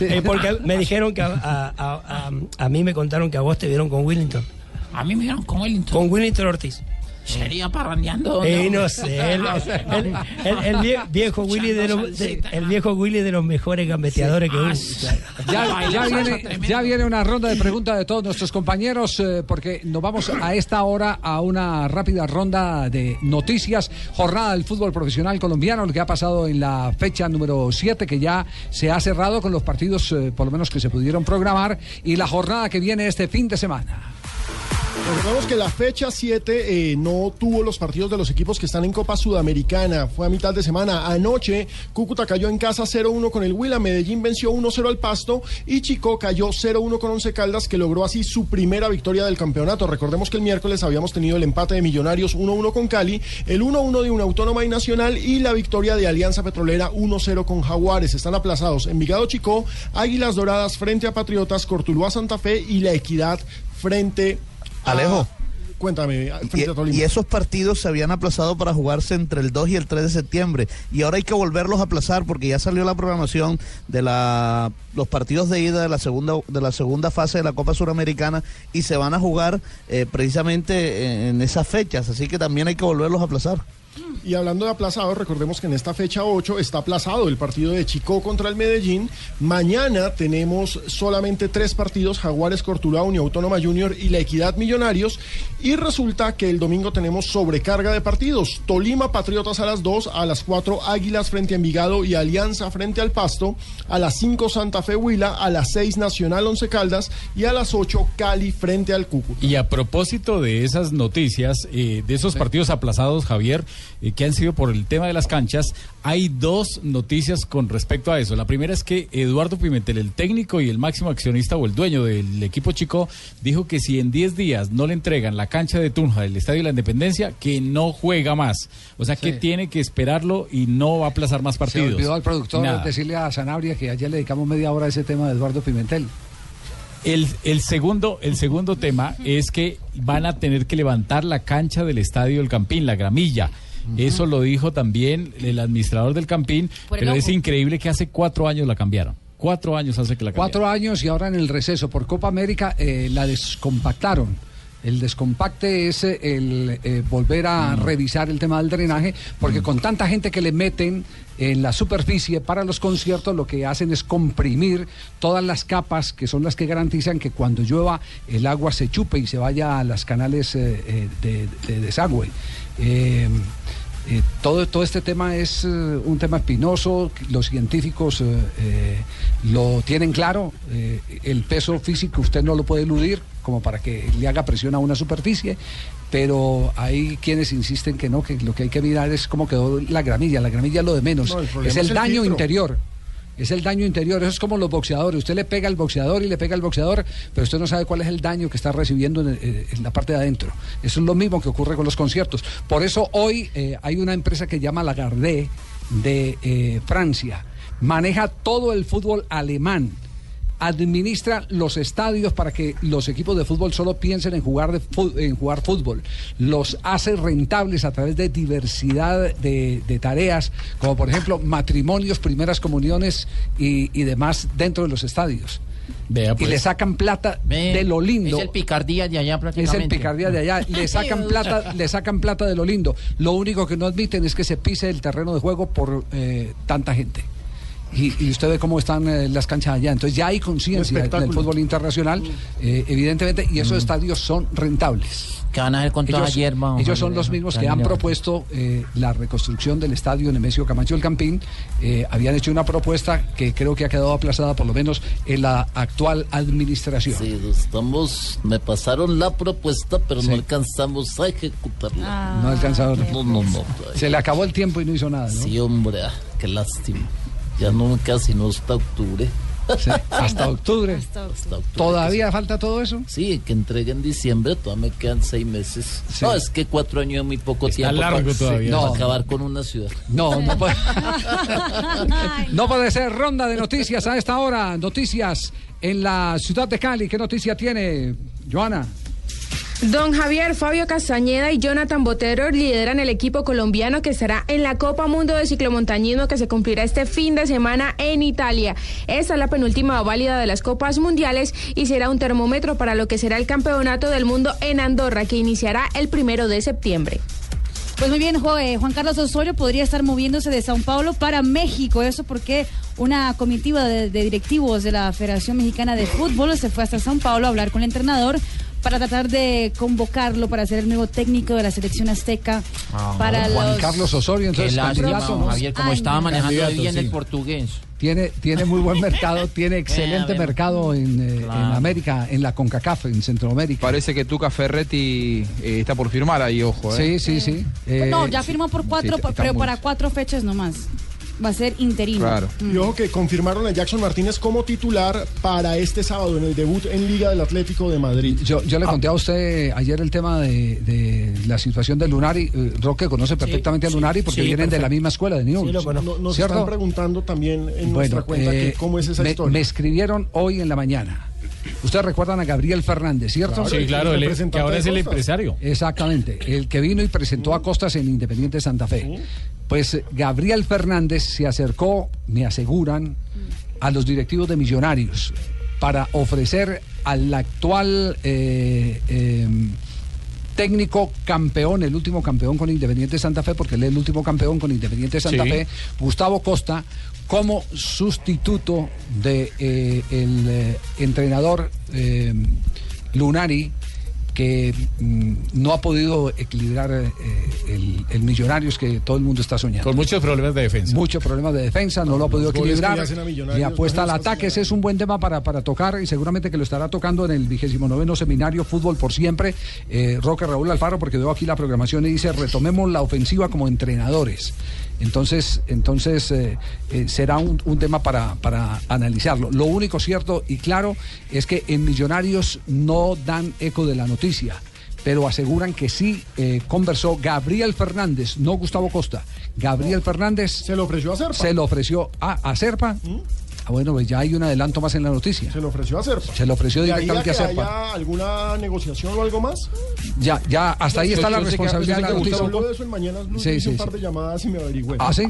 Eh, porque me dijeron que a, a- a- a- a mí me contaron que a vos te vieron con Willington. A mí me dijeron con Wellington. Con Willington Ortiz. Sería parrandeando. Eh, no sé, el, el- el- el vie- viejo Willy de los, de- el viejo Willy de los mejores gambeteadores que hubo. Ya, ya viene, ya viene una ronda de preguntas de todos nuestros compañeros, eh, porque nos vamos a esta hora a una rápida ronda de noticias. Jornada del fútbol profesional colombiano, lo que ha pasado en la fecha número 7, que ya se ha cerrado con los partidos, eh, por lo menos que se pudieron programar, y la jornada que viene este fin de semana. Recordemos que la fecha 7 eh, no tuvo los partidos de los equipos que están en Copa Sudamericana. Fue a mitad de semana. Anoche, Cúcuta cayó en casa 0-1 con el Huila. Medellín venció 1-0 al Pasto. Y Chico cayó 0-1 con Once Caldas, que logró así su primera victoria del campeonato. Recordemos que el miércoles habíamos tenido el empate de Millonarios 1-1 con Cali, el 1-1 de una Autónoma y Nacional y la victoria de Alianza Petrolera 1-0 con Jaguares. Están aplazados Envigado Chico, Águilas Doradas frente a Patriotas, Cortuluá Santa Fe y La Equidad frente a... Alejo. Cuéntame, frente a Tolima. Y esos partidos se habían aplazado para jugarse entre el 2 y el 3 de septiembre. Y ahora hay que volverlos a aplazar porque ya salió la programación de la, los partidos de ida de la segunda, de la segunda fase de la Copa Suramericana y se van a jugar eh, precisamente en, en esas fechas. Así que también hay que volverlos a aplazar. Y hablando de aplazados, recordemos que en esta fecha 8 está aplazado el partido de Chico contra el Medellín. Mañana tenemos solamente tres partidos, Jaguares, Cortuluá, Unión Autónoma Junior y La Equidad Millonarios. Y resulta que el domingo tenemos sobrecarga de partidos. Tolima, Patriotas a las 2, a las 4 Águilas frente a Envigado y Alianza frente al Pasto, a las 5 Santa Fe Huila, a las 6 Nacional Once Caldas y a las 8 Cali frente al Cúcuta. Y a propósito de esas noticias, eh, de esos partidos aplazados, Javier, eh, que han sido por el tema de las canchas, hay dos noticias con respecto a eso. La primera es que Eduardo Pimentel, el técnico y el máximo accionista o el dueño del equipo chico, dijo que si en 10 días no le entregan la cancha de Tunja del Estadio de la Independencia, que no juega más. O sea que tiene que esperarlo y no va a aplazar más Se partidos. olvidó al productor Nada. decirle a Sanabria que ayer le dedicamos media hora a ese tema de Eduardo Pimentel. El, el segundo, el segundo tema es que van a tener que levantar la cancha del estadio del Campín, la gramilla. Eso lo dijo también el administrador del Campín, pero es increíble que hace cuatro años la cambiaron. Cuatro años hace que la cambiaron. Cuatro años y ahora en el receso por Copa América eh, la descompactaron. El descompacte es eh, el eh, volver a revisar el tema del drenaje, porque con tanta gente que le meten en la superficie para los conciertos, lo que hacen es comprimir todas las capas que son las que garantizan que cuando llueva el agua se chupe y se vaya a los canales eh, de, de desagüe. Eh, eh, todo, todo este tema es eh, un tema espinoso, los científicos eh, eh, lo tienen claro, el peso físico usted no lo puede eludir como para que le haga presión a una superficie, pero hay quienes insisten que no, que lo que hay que mirar es cómo quedó la gramilla, la gramilla es lo de menos, No, el problema es el es el daño filtro. interior. Es el daño interior, eso es como los boxeadores. Usted le pega al boxeador y le pega al boxeador, pero usted no sabe cuál es el daño que está recibiendo en, eh, la parte de adentro. Eso es lo mismo que ocurre con los conciertos. Por eso hoy eh, hay una empresa que llama Lagardé de eh, Francia. Maneja todo el fútbol alemán. Administra los estadios para que los equipos de fútbol solo piensen en jugar, de fu- en jugar fútbol. Los hace rentables a través de diversidad de, de tareas, como por ejemplo matrimonios, primeras comuniones y, y demás dentro de los estadios. Vea, Y pues. le sacan plata de lo lindo. Es el picardía de allá Es prácticamente. el picardía de allá. Le sacan plata, le sacan plata de lo lindo. Lo único que no admiten es que se pise el terreno de juego por eh, tanta gente. Y, y usted ve cómo están eh, las canchas allá. Entonces ya hay conciencia del fútbol internacional, eh, evidentemente, y esos estadios son rentables. ¿Qué van a hacer con toda hierba? ellos son los mismos que han propuesto eh, la reconstrucción del estadio Nemesio Camacho del Campín. Eh, habían hecho una propuesta que creo que ha quedado aplazada por lo menos en la actual administración. Sí, estamos, me pasaron la propuesta, pero no alcanzamos a ejecutarla. No alcanzaron. No, no, no. Se le acabó el tiempo y no hizo nada, ¿no? Sí, hombre, ah, qué lástima. Ya no, casi no hasta octubre. Sí, hasta octubre. Hasta octubre. ¿Todavía falta todo eso? Sí, que entregue en diciembre, todavía me quedan seis meses. No, es que cuatro años es muy poco Está tiempo largo para, todavía. para No. acabar con una ciudad. No, no puede. No puede ser ronda de noticias a esta hora. Noticias en la ciudad de Cali. ¿Qué noticia tiene, Joana? Don Javier, Fabio Castañeda y Jonathan Botero lideran el equipo colombiano que estará en la Copa Mundo de Ciclomontañismo que se cumplirá este fin de semana en Italia. Esta es la penúltima válida de las Copas Mundiales y será un termómetro para lo que será el Campeonato del Mundo en Andorra que iniciará el primero de septiembre. Pues muy bien, eh, Juan Carlos Osorio podría estar moviéndose de Sao Paulo para México. Eso porque una comitiva de, de directivos de la Federación Mexicana de Fútbol se fue hasta Sao Paulo a hablar con el entrenador para tratar de convocarlo para ser el nuevo técnico de la selección azteca para Juan los Carlos Osorio, Qué entonces lástima, candidato, ¿no? Javier, como Ay, estaba manejando bien sí. el portugués. Tiene, tiene muy buen mercado, tiene excelente bueno. mercado en, eh, en. América, en la CONCACAF, en Centroamérica. Parece que Tuca Ferretti eh, está por firmar ahí, ojo. Sí, ¿eh? sí, sí. Eh, no, ya firmó por cuatro, sí, pero muy- para cuatro fechas nomás. Va a ser interino. Mm. Y ojo que confirmaron a Jackson Martínez como titular para este sábado en el debut en Liga del Atlético de Madrid. Yo, yo le conté a usted ayer el tema de, de la situación de Lunari. Eh, Roque conoce perfectamente a sí, Lunari porque sí, vienen de la misma escuela de Newell's. No- Nos ¿cierto? están preguntando también en nuestra Bueno, cuenta que eh, cómo es esa me, historia. me escribieron hoy en la mañana. Ustedes recuerdan a Gabriel Fernández, ¿cierto? Claro, Sí, claro, el- el que ahora es el empresario. Exactamente, el que vino y presentó a Costas en Independiente Santa Fe. Pues eh, Gabriel Fernández se acercó, me aseguran, a los directivos de Millonarios para ofrecer al actual eh, eh, técnico campeón, el último campeón con Independiente Santa Fe, porque él es el último campeón con Independiente Santa Sí. Fe, Gustavo Costa, como sustituto de eh, el entrenador eh, Lunari que mm, no ha podido equilibrar eh, el, el Millonarios que todo el mundo está soñando. Con muchos problemas de defensa. Muchos problemas de defensa, no lo ha podido equilibrar. Y apuesta al ataque, ese es un buen tema para, para tocar y seguramente que lo estará tocando en el vigésimo noveno seminario Fútbol por Siempre, eh, Roque Raúl Alfaro, porque veo aquí la programación y dice retomemos la ofensiva como entrenadores. Entonces, entonces eh, eh, será un, un tema para, para analizarlo. Lo único cierto y claro es que en Millonarios no dan eco de la noticia pero aseguran que sí eh, conversó Gabriel Fernández, no Gustavo Costa. Gabriel Fernández. Se lo ofreció a Serpa. Se lo ofreció a, a Serpa. Ah, bueno, pues ya hay un adelanto más en la noticia. Se lo ofreció a Serpa. Se lo ofreció ¿De ahí directamente a que Serpa. haya alguna negociación o algo más? Ya, ya, hasta ahí está la responsabilidad de la noticia. Gustavo habló de eso en Mañanas Blue, Sí, hice sí, un par de llamadas y me averigüé. ¿Ah, sí?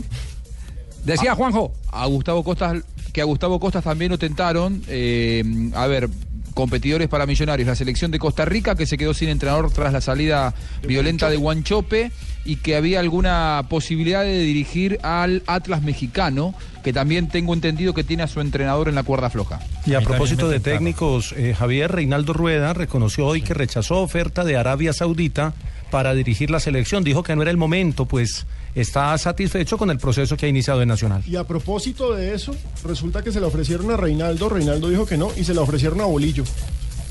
Decía Juanjo. A Gustavo Costas, que a Gustavo Costas también lo tentaron. eh, a ver, competidores para Millonarios, la selección de Costa Rica que se quedó sin entrenador tras la salida violenta de Guanchope y que había alguna posibilidad de dirigir al Atlas mexicano, que también tengo entendido que tiene a su entrenador en la cuerda floja. Y a propósito de técnicos, eh, Javier Reinaldo Rueda reconoció hoy que rechazó oferta de Arabia Saudita para dirigir la selección. Dijo que no era el momento, pues está satisfecho con el proceso que ha iniciado en Nacional. Y a propósito de eso, resulta que se la ofrecieron a Reinaldo, Reinaldo dijo que no, y se la ofrecieron a Bolillo.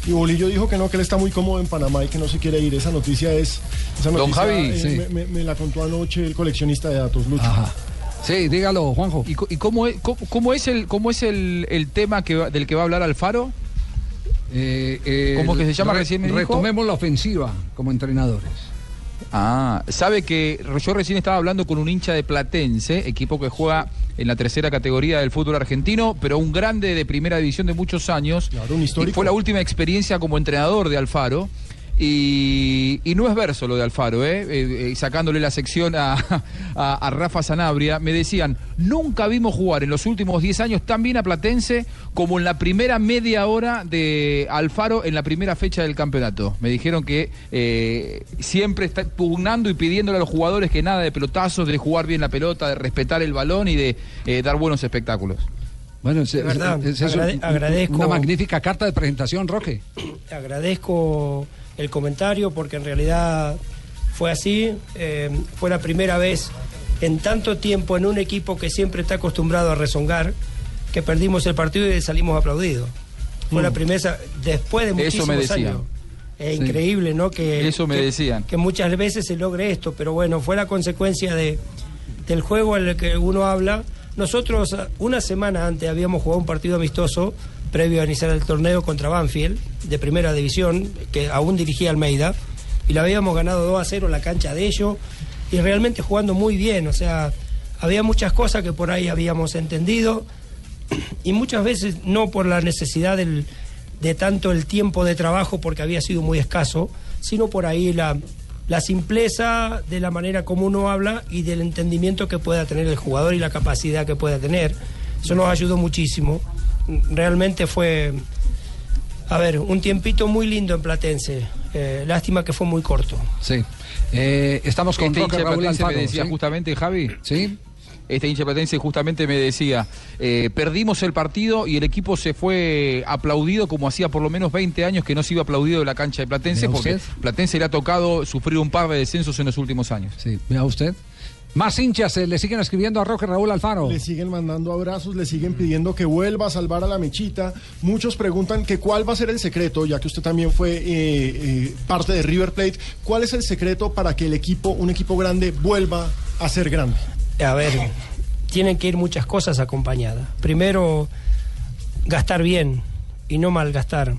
Y Bolillo dijo que no, que él está muy cómodo en Panamá y que no se quiere ir. Esa noticia es. Esa Don noticia, Javi, eh, sí. me, me- me la contó anoche el coleccionista de datos, Lucho. Sí, dígalo, Juanjo. ¿Y, cómo, es, cómo, cómo es el cómo es el, el tema que va- del que va a hablar Alfaro? ¿Cómo que se llama Re- recién me dijo? Retomemos la ofensiva como entrenadores. Ah, sabe que yo recién estaba hablando con un hincha de Platense, equipo que juega en la tercera categoría del fútbol argentino, pero un grande de primera división de muchos años. un y fue la última experiencia como entrenador de Alfaro. Y, y no es verso lo de Alfaro, ¿eh? Eh, eh, sacándole la sección a, a- a Rafa Sanabria, me decían, nunca vimos jugar en los últimos 10 años tan bien a Platense como en la primera media hora de Alfaro en la primera fecha del campeonato. Me dijeron que eh, siempre está pugnando y pidiéndole a los jugadores que nada de pelotazos, de jugar bien la pelota, de respetar el balón y de eh, dar buenos espectáculos. Bueno, es, verdad, es- es agrade- un- agradezco- una magnífica carta de presentación, Roque. agradezco el comentario porque en realidad fue así. eh, fue la primera vez en tanto tiempo en un equipo que siempre está acostumbrado a rezongar que perdimos el partido y salimos aplaudidos. Fue Mm. la primera después de Eso muchísimos me decían. años. Es Sí. increíble, ¿no? Que, Eso me que- decían. Que muchas veces se logre esto, pero bueno, fue la consecuencia de, del juego en el que uno habla. Nosotros una semana antes habíamos jugado un partido amistoso previo a iniciar el torneo contra Banfield, de primera división, que aún dirigía Almeida, y la habíamos ganado 2 a 0 en la cancha de ellos, y realmente jugando muy bien, o sea, había muchas cosas que por ahí habíamos entendido, y muchas veces no por la necesidad del- de tanto el tiempo de trabajo, porque había sido muy escaso, sino por ahí la, la simpleza de la manera como uno habla y del entendimiento que pueda tener el jugador y la capacidad que pueda tener. Eso nos ayudó muchísimo. Realmente fue, a ver, un tiempito muy lindo en Platense. Eh, lástima que fue muy corto. Sí. Eh, estamos con Este Roque hincha de Raúl me decía ¿sí? justamente, Javi. Sí. Este hincha platense justamente me decía, eh, perdimos el partido y el equipo se fue aplaudido como hacía por lo menos 20 años que no se iba aplaudido de la cancha de Platense, porque usted. Platense le ha tocado sufrir un par de descensos en los últimos años. Sí, vea usted. Más hinchas eh, le siguen escribiendo a Roque Raúl Alfaro. Le siguen mandando abrazos, le siguen pidiendo que vuelva a salvar a la mechita. Muchos preguntan que cuál va a ser el secreto, ya que usted también fue eh, eh, parte de River Plate. ¿Cuál es el secreto para que el equipo, un equipo grande, vuelva a ser grande? A ver, tienen que ir muchas cosas acompañadas. Primero, gastar bien y no malgastar.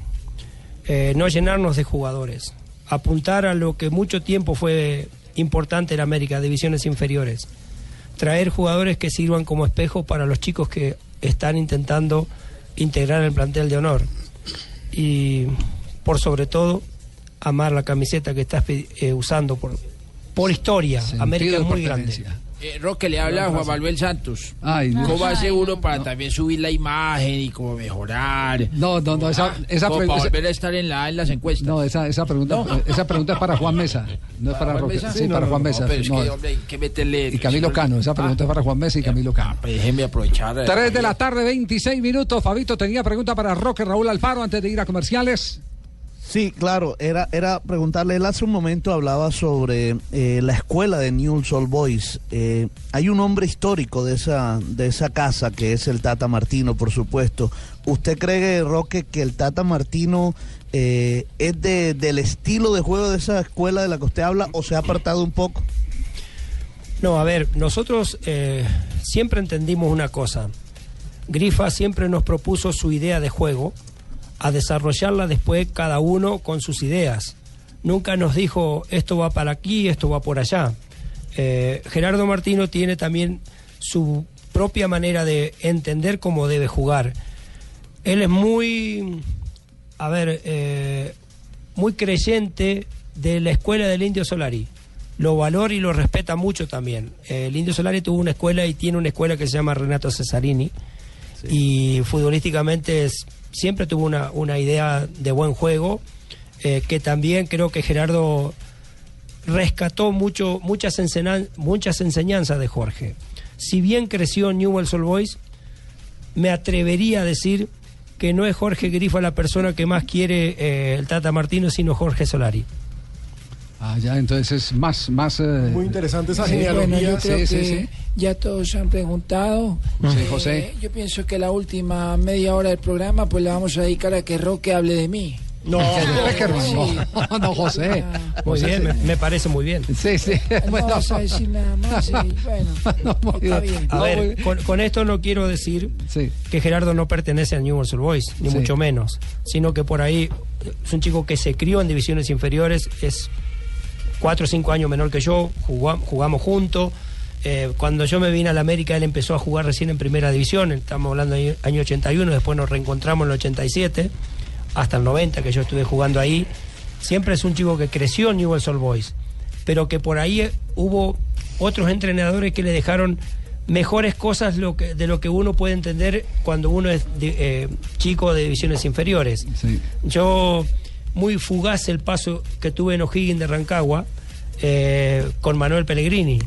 Eh, no llenarnos de jugadores. Apuntar a lo que mucho tiempo fue importante en América, divisiones inferiores. Traer jugadores que sirvan como espejo para los chicos que están intentando integrar el plantel de honor. Y por sobre todo, amar la camiseta que estás eh, usando por, por historia. Sentido América es muy grande. Eh, Roque le habla a Juan Manuel Santos. Ay, no. ¿Cómo hace uno para también subir la imagen y cómo mejorar? No, no, no, esa, esa Como pregunta- para volver a estar en, la, en las encuestas. No, esa, esa, pregunta, esa pregunta es para Juan Mesa, no es para Juan Roque. Mesa? Sí, No, para Juan no, Mesa. pero es que, hombre, hay que meterle... y Camilo Cano, esa pregunta es para Juan Mesa y Camilo Cano. Pues déjeme aprovechar. eh, 3 de la tarde, 26 minutos. Fabito tenía pregunta para Roque Raúl Alfaro antes de ir a comerciales. Sí, claro, era, era preguntarle, él hace un momento hablaba sobre eh, la escuela de Newell's Old Boys. Eh, hay un hombre histórico de esa, de esa casa que es el Tata Martino, por supuesto. ¿Usted cree, Roque, que el Tata Martino eh, es de, del estilo de juego de esa escuela de la que usted habla o se ha apartado un poco? No, a ver, nosotros eh, siempre entendimos una cosa. Grifa siempre nos propuso su idea de juego, a desarrollarla después cada uno con sus ideas. Nunca nos dijo esto va para aquí, esto va por allá. Eh, Gerardo Martino tiene también su propia manera de entender cómo debe jugar. Él es muy, a ver, eh, muy creyente de la escuela del Indio Solari. Lo valora y lo respeta mucho también. Eh, el Indio Solari tuvo una escuela y tiene una escuela que se llama Renato Cesarini. Y futbolísticamente es- siempre tuvo una, una idea de buen juego, eh, que también creo que Gerardo rescató mucho, muchas, muchas enseñanzas de Jorge. Si bien creció en Newell's Old Boys, me atrevería a decir que no es Jorge Grifa la persona que más quiere eh, el Tata Martino, sino Jorge Solari. Ah, ya, entonces es más, más. eh, Muy interesante esa Sí, genealogía. bueno, yo creo Sí, sí, que sí. ya todos han preguntado. Sí, Eh, José. yo pienso que la última media hora del programa pues la vamos a dedicar a que Roque hable de mí. No, Sí. no, no, José. Muy José, bien, sí. me, me parece muy bien. Sí, sí. No Bueno, vamos a decir nada más y bueno, está bien. A ver, con, con esto no quiero decir Sí. que Gerardo no pertenece a Newell's Old Boys, ni Sí. mucho menos, sino que por ahí es un chico que se crió en divisiones inferiores, es cuatro o cinco años menor que yo, jugamos juntos. Eh, cuando yo me vine a la América, él empezó a jugar recién en primera división, estamos hablando del año 81, después nos reencontramos en el 87, hasta el 90 que yo estuve jugando ahí. Siempre es un chico que creció en Newell's Old Boys, pero que por ahí eh, hubo otros entrenadores que le dejaron mejores cosas lo que, de lo que uno puede entender cuando uno es de- eh, chico de divisiones inferiores. Yo, muy fugaz el paso que tuve en O'Higgins de Rancagua eh, con Manuel Pellegrini,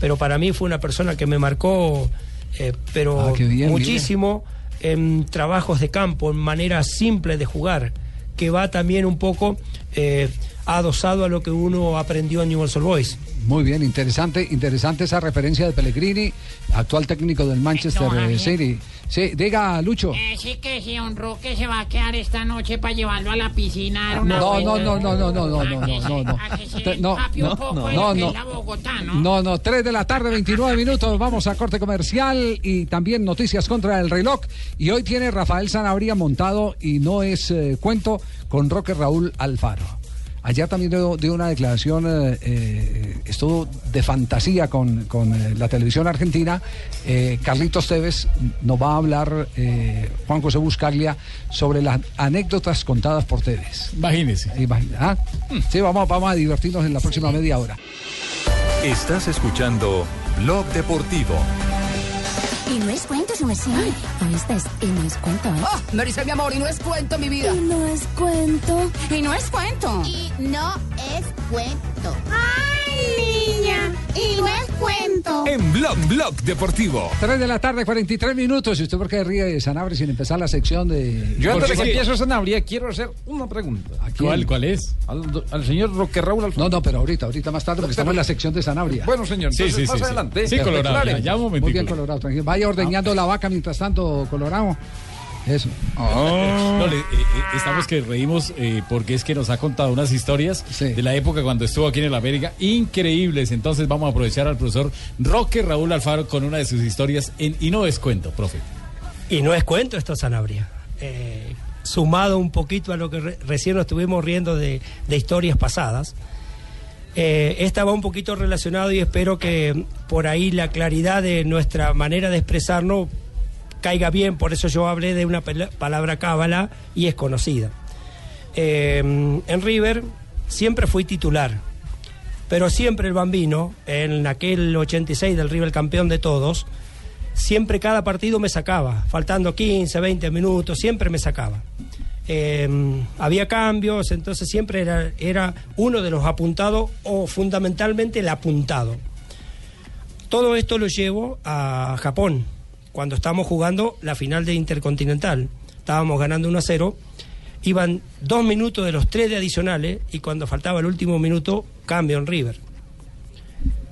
pero para mí fue una persona que me marcó, eh, pero Ah, bien, muchísimo en trabajos de campo, en maneras simples de jugar, que va también un poco eh, adosado a lo que uno aprendió en Newell's Old Boys. Muy bien, interesante, interesante esa referencia de Pellegrini, actual técnico del Manchester No, eh. City. Sí, diga, Lucho. Eh, sí que si don Roque se va a quedar esta noche para llevarlo a la piscina. a dar una No, no, no, no, no, no, no, no, no, no. no, un no, no, de no, ¿no? No, no, 3 de la tarde, 29 minutos. Vamos a corte comercial y también noticias contra el reloj. Y hoy tiene Rafael Sanabria montado y no es eh, cuento con Roque Raúl Alfaro. Ayer también dio, dio una declaración, eh, eh, estuvo de fantasía con, con, eh, la televisión argentina. Eh, Carlitos Tevez nos va a hablar, eh, Juan José Buscaglia, sobre las anécdotas contadas por Tevez. Imagínese. Imagina, ¿ah? Sí, vamos, vamos a divertirnos en la próxima media hora. Estás escuchando Blog Deportivo. Y no es cuento, su merced. ¿Oíste? Y no es cuento, ¿eh? Oh, Maricel, mi amor, y no es cuento, mi vida. Y no es cuento. Y no es cuento. Y no es cuento. ¡Ay, niña! Y no es cuento. En Blog Blog Deportivo. 3 de la tarde, 43 minutos. ¿Y usted por qué ríe de Sanabria sin empezar la sección de. Yo antes de que empiece Sanabria quiero hacer una pregunta. quién? ¿Cuál- cuál es? Al, señor Roque Raúl Alfonso. No, no, pero ahorita, ahorita más tarde, porque estamos en la sección de Sanabria. Bueno, señor, Sí, entonces sí, más sí, adelante. Sí, Colorado, ya, ya un momentico. Muy bien, Colorado, tranquilo. Vaya ordeñando la vaca mientras tanto, Colorado. Eso. No, le- eh, eh, estamos que reímos eh, porque es que nos ha contado unas historias de la época cuando estuvo aquí en el América increíbles. Entonces vamos a aprovechar al profesor Roque Raúl Alfaro con una de sus historias en Y no es cuento, profe. Y no es cuento esto, Sanabria. Eh, sumado un poquito a lo que re- recién nos estuvimos riendo de, de historias pasadas, eh, esta va un poquito relacionado y espero que por ahí la claridad de nuestra manera de expresarnos caiga bien, por eso yo hablé de una pala- palabra cábala y es conocida. Eh, en River siempre fui titular. Pero siempre el bambino, en aquel 86 del River campeón de todos, siempre cada partido me sacaba, faltando 15, 20 minutos, siempre me sacaba. Eh, había cambios, entonces siempre era, era uno de los apuntados o fundamentalmente el apuntado. Todo esto lo llevo a Japón, cuando estábamos jugando la final de Intercontinental. Estábamos ganando 1 a 0, iban dos minutos de los tres de adicionales y cuando faltaba el último minuto, cambio en River.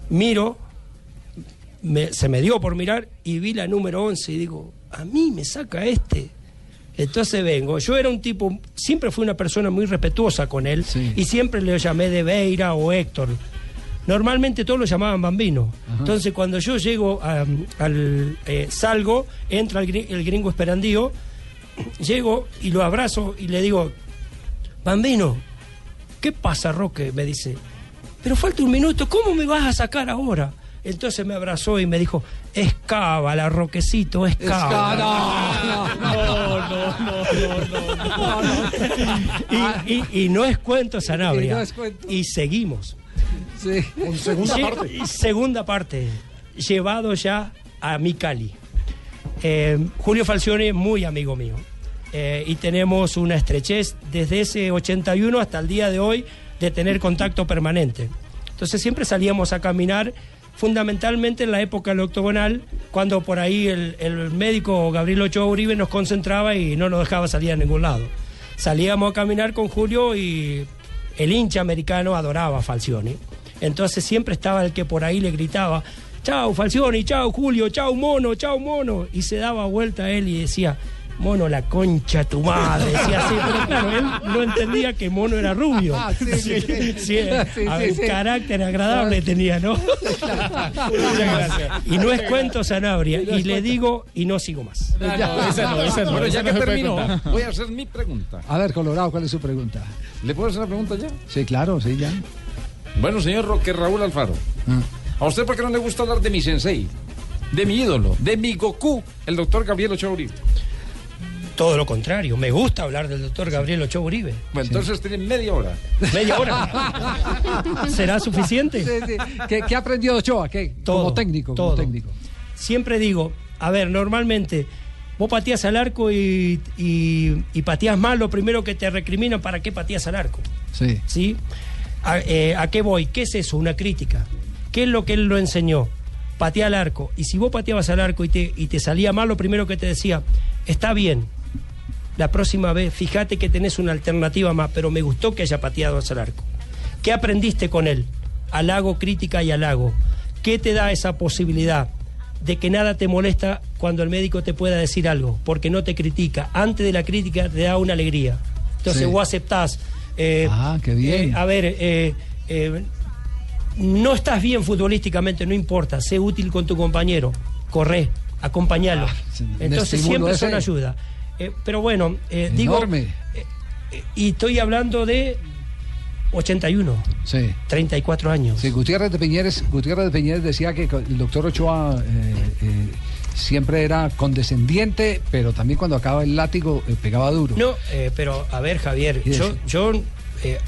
Miro, me- se me dio por mirar y vi la número 11 y digo, a mí me saca este. Entonces vengo, yo era un tipo, siempre fui una persona muy respetuosa con él y siempre le llamé de Beira o Héctor. Normalmente todos lo llamaban Bambino. Entonces cuando yo llego a- al, eh, salgo, entra el, gri- el gringo esperandío, llego y lo abrazo y le digo, Bambino, ¿qué pasa Roque? Me dice, pero falta un minuto, ¿cómo me vas a sacar ahora? Entonces me abrazó y me dijo, es cábala, Roquecito, es cábala. Y, y- y no es cuento, Sanabria. Y no es cuento. Y seguimos. Con segunda parte. Segunda parte. Llevado ya a mi Cali. Eh, Julio Falcione es muy amigo mío. Eh, y tenemos una estrechez desde ese 81 hasta el día de hoy de tener contacto permanente. Entonces siempre salíamos a caminar, fundamentalmente en la época del octogonal, cuando por ahí el, el médico Gabriel Ochoa Uribe nos concentraba y no nos dejaba salir a ningún lado. Salíamos a caminar con Julio y el hincha americano adoraba a Falcioni. Entonces siempre estaba el que por ahí le gritaba, chau Falcioni, chau Julio, chau Mono, chau Mono. Y se daba vuelta a él y decía, Mono, la concha tu madre. Decía así, pero claro, él no entendía que Mono era rubio. Ah, sí, sí, sí. Sí, Sí, a sí, ver, sí. carácter agradable tenía, ¿no? Muchas gracias. Y no es cuento Sanabria. Y le digo, y no sigo más. Bueno, ya que termino, voy a hacer mi pregunta. A ver, Colorado, ¿cuál es su pregunta? ¿Le puedo hacer la pregunta ya? Sí, claro, sí, ya. Bueno, señor Roque Raúl Alfaro. ¿A usted por qué no le gusta hablar de mi sensei? De mi ídolo, de mi Goku, el doctor Gabriel Ochoa Uribe. Todo lo contrario, me gusta hablar del doctor Gabriel Ochoa Uribe. Bueno, entonces tienen media hora. ¿Media hora? ¿Será suficiente? Sí, sí. ¿Qué, qué aprendió Ochoa? ¿Qué? Todo, como técnico, como todo. técnico. Siempre digo, a ver, normalmente vos pateas al arco y, y, y pateas mal, lo primero que te recriminan, ¿para qué pateas al arco? Sí. ¿Sí? ¿A, eh, ¿a qué voy? ¿Qué es eso? Una crítica. ¿Qué es lo que él lo enseñó? Patea al arco. Y si vos pateabas al arco y te, y te salía mal, lo primero que te decía, está bien. La próxima vez, fíjate que tenés una alternativa más, pero me gustó que haya pateado al arco. ¿Qué aprendiste con él? Halago, crítica y halago. ¿Qué te da esa posibilidad de que nada te molesta cuando el médico te pueda decir algo? Porque no te critica. Antes de la crítica te da una alegría. Entonces Sí. vos aceptás. Eh, Ah, qué bien. eh, a ver, eh, no estás bien futbolísticamente, no importa. Sé útil con tu compañero. Corre, acompañalo. Ah, Entonces siempre son ayuda. Pero bueno, digo. Y estoy hablando de 81, Sí. 34 años. Sí, Gutiérrez de Piñeres, Gutiérrez de Piñeres decía que el doctor Ochoa eh, eh, siempre era condescendiente, pero también cuando acaba el látigo eh, pegaba duro. No, eh, pero a ver, Javier, yo, yo eh,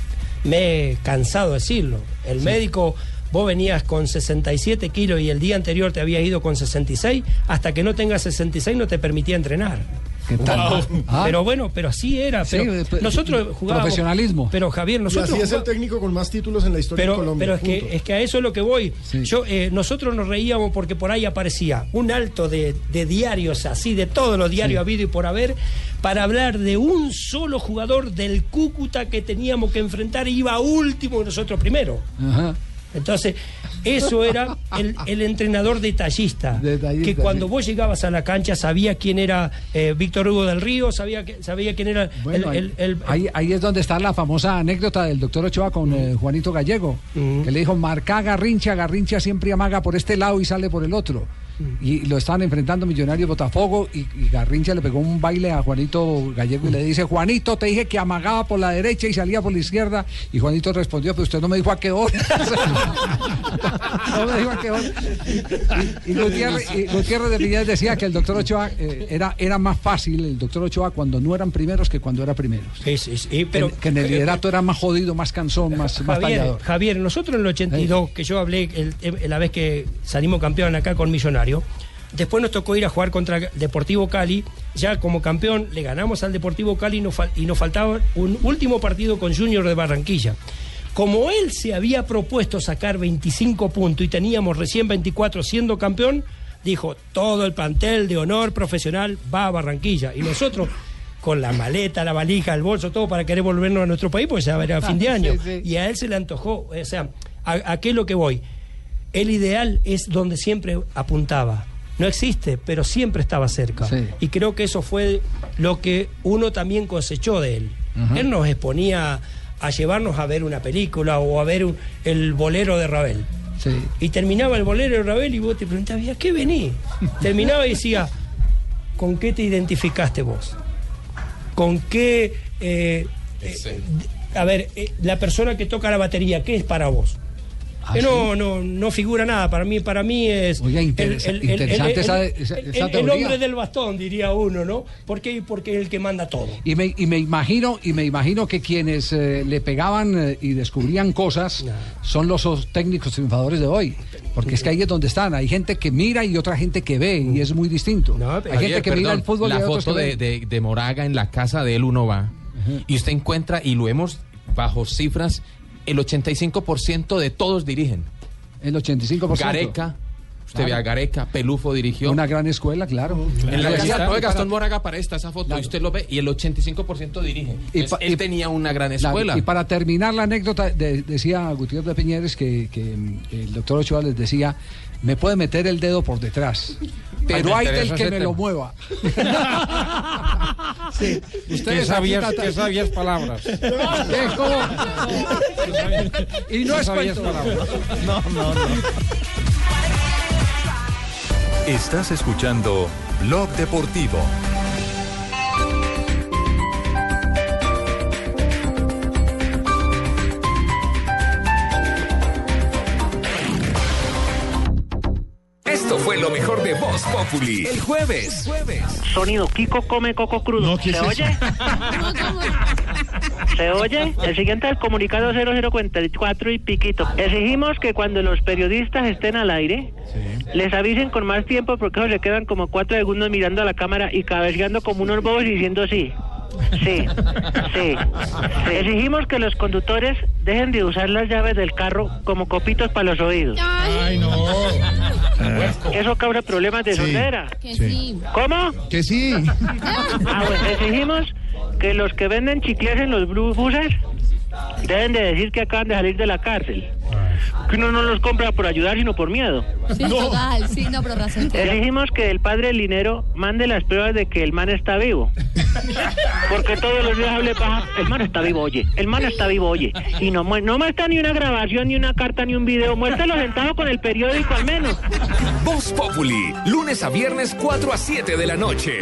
me he cansado de decirlo. El médico, vos venías con 67 kilos y el día anterior te había ido con 66, hasta que no tengas 66 no te permitía entrenar. ¿Qué tal? Ah. Pero bueno, pero así era. Pero pe- nosotros jugábamos. profesionalismo. Pero Javier, Y nosotros. así es el técnico con más títulos en la historia pero, de Colombia. pero es punto. que, es que a eso es lo que voy. Yo, eh, nosotros nos reíamos porque por ahí aparecía un alto de, de diarios así, de todos los diarios Sí. habido y por haber, para hablar de un solo jugador del Cúcuta que teníamos que enfrentar y iba último y nosotros primero. Ajá. Entonces, eso era el, el entrenador detallista, Detallista, que cuando sí. vos llegabas a la cancha sabía quién era eh, Víctor Hugo del Río, sabía, que, sabía quién era el- Bueno, el- el- ahí, ahí es donde está la famosa anécdota del doctor Ochoa con eh, Juanito Gallego, que le dijo, marca Garrincha, Garrincha siempre amaga por este lado y sale por el otro. Y lo estaban enfrentando Millonarios Botafogo y, y Garrincha le pegó un baile a Juanito Gallego y le dice, Juanito, te dije que amagaba por la derecha y salía por la izquierda. Y Juanito respondió, pero usted no me dijo a qué hora. no me dijo a qué hora. Y, y Gutiérrez, y Gutiérrez de Piñez decía que el doctor Ochoa eh, era, era más fácil, el doctor Ochoa, cuando no eran primeros que cuando era primeros. pero- que, que en el liderato era más jodido, más cansón, más, más Javier, tallador. Javier, nosotros en el 82, que yo hablé el- el- la vez que salimos campeón acá con Después nos tocó ir a jugar contra Deportivo Cali, ya como campeón le ganamos al Deportivo Cali y nos, fal- y nos faltaba un último partido con Junior de Barranquilla. Como él se había propuesto sacar 25 puntos y teníamos recién 24 siendo campeón, dijo, todo el plantel de honor profesional va a Barranquilla. Y nosotros, con la maleta, la valija, el bolso, todo para querer volvernos a nuestro país, porque ya era fin de Ah, año. sí, sí. Y a él se le antojó, o sea, ¿a, a qué es lo que voy? El ideal es donde siempre apuntaba. No existe, pero siempre estaba cerca. Y creo que eso fue lo que uno también cosechó de él. Él nos exponía a llevarnos a ver una película o a ver un- el bolero de Ravel. Y terminaba el bolero de Ravel y vos te preguntabas, ¿y a qué vení? Terminaba y decía, ¿con qué te identificaste vos? ¿Con qué... eh, eh, a ver, eh, la persona que toca la batería, ¿qué es para vos? Que no, no, no figura nada. Para mí, para mí es Oiga, interesa- interesante esa- esa- el- esa el teoría. hombre del bastón, diría uno, ¿no? Porque, porque es el que manda todo. Y me, y me imagino, y me imagino que quienes eh, le pegaban eh, y descubrían cosas son los os- técnicos triunfadores de hoy. Porque es que ahí es donde están. Hay gente que mira y otra gente que ve, y es muy distinto. Hay gente que mira el fútbol y la otros foto de Moraga en la casa de él uno va y usted encuentra y lo hemos bajo cifras el 85% de todos dirigen. El 85% Gareca usted Claro. ve a Gareca Pelufo dirigió. Una gran escuela, claro. en la casa de Gastón Moraga para esta esa foto y usted lo ve y el 85% dirige. Y él y- tenía una gran escuela. y para terminar la anécdota, de- decía Gutiérrez de Piñeres que, que, el doctor Ochoa les decía, me puede meter el dedo por detrás, pero hay del que me tema. lo mueva. sí, ¿Qué ustedes sabias, aquí- qué sabias palabras? Es como- y no ¿Qué es palabras? No, no, no. Estás escuchando Blog Deportivo. Fue lo mejor de Voz Populi. El jueves. Sonido, Kiko come coco crudo. ¿Se oye? ¿Se oye? El siguiente es el comunicado 0044 y piquito. Exigimos que cuando los periodistas estén al aire, les avisen con más tiempo porque ellos se quedan como cuatro segundos mirando a la cámara y cabeceando como unos bobos y diciendo sí. Sí, sí. Exigimos que los conductores dejen de usar las llaves del carro como copitos para los oídos. Ay, no. Eso causa problemas de Sí. sordera. Que sí. ¿Cómo? Que sí. Ah, bueno, exigimos que los que venden chicles en los buses deben de decir que acaban de salir de la cárcel. Que uno no los compra por ayudar, sino por miedo. Sí, total, sí, no, pero razón. Exigimos que el padre del dinero mande las pruebas de que el man está vivo. Porque todos los días hable paja. El man está vivo, oye. El man está vivo, oye. Y no, no muestra ni una grabación, ni una carta, ni un video. Muéstralo sentado con el periódico al menos. Voz Populi, lunes a viernes 4 a 7 de la noche.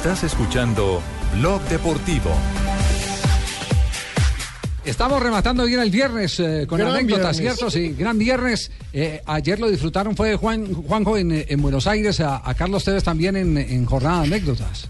Estás escuchando Blog Deportivo. Estamos rematando bien el viernes eh, con Gran anécdotas, viernes. ¿cierto? Sí, gran viernes. Eh, ayer lo disfrutaron, fue Juan, Juanjo en, eh, en Buenos Aires, a, a Carlos Tevez también en, en jornada de anécdotas.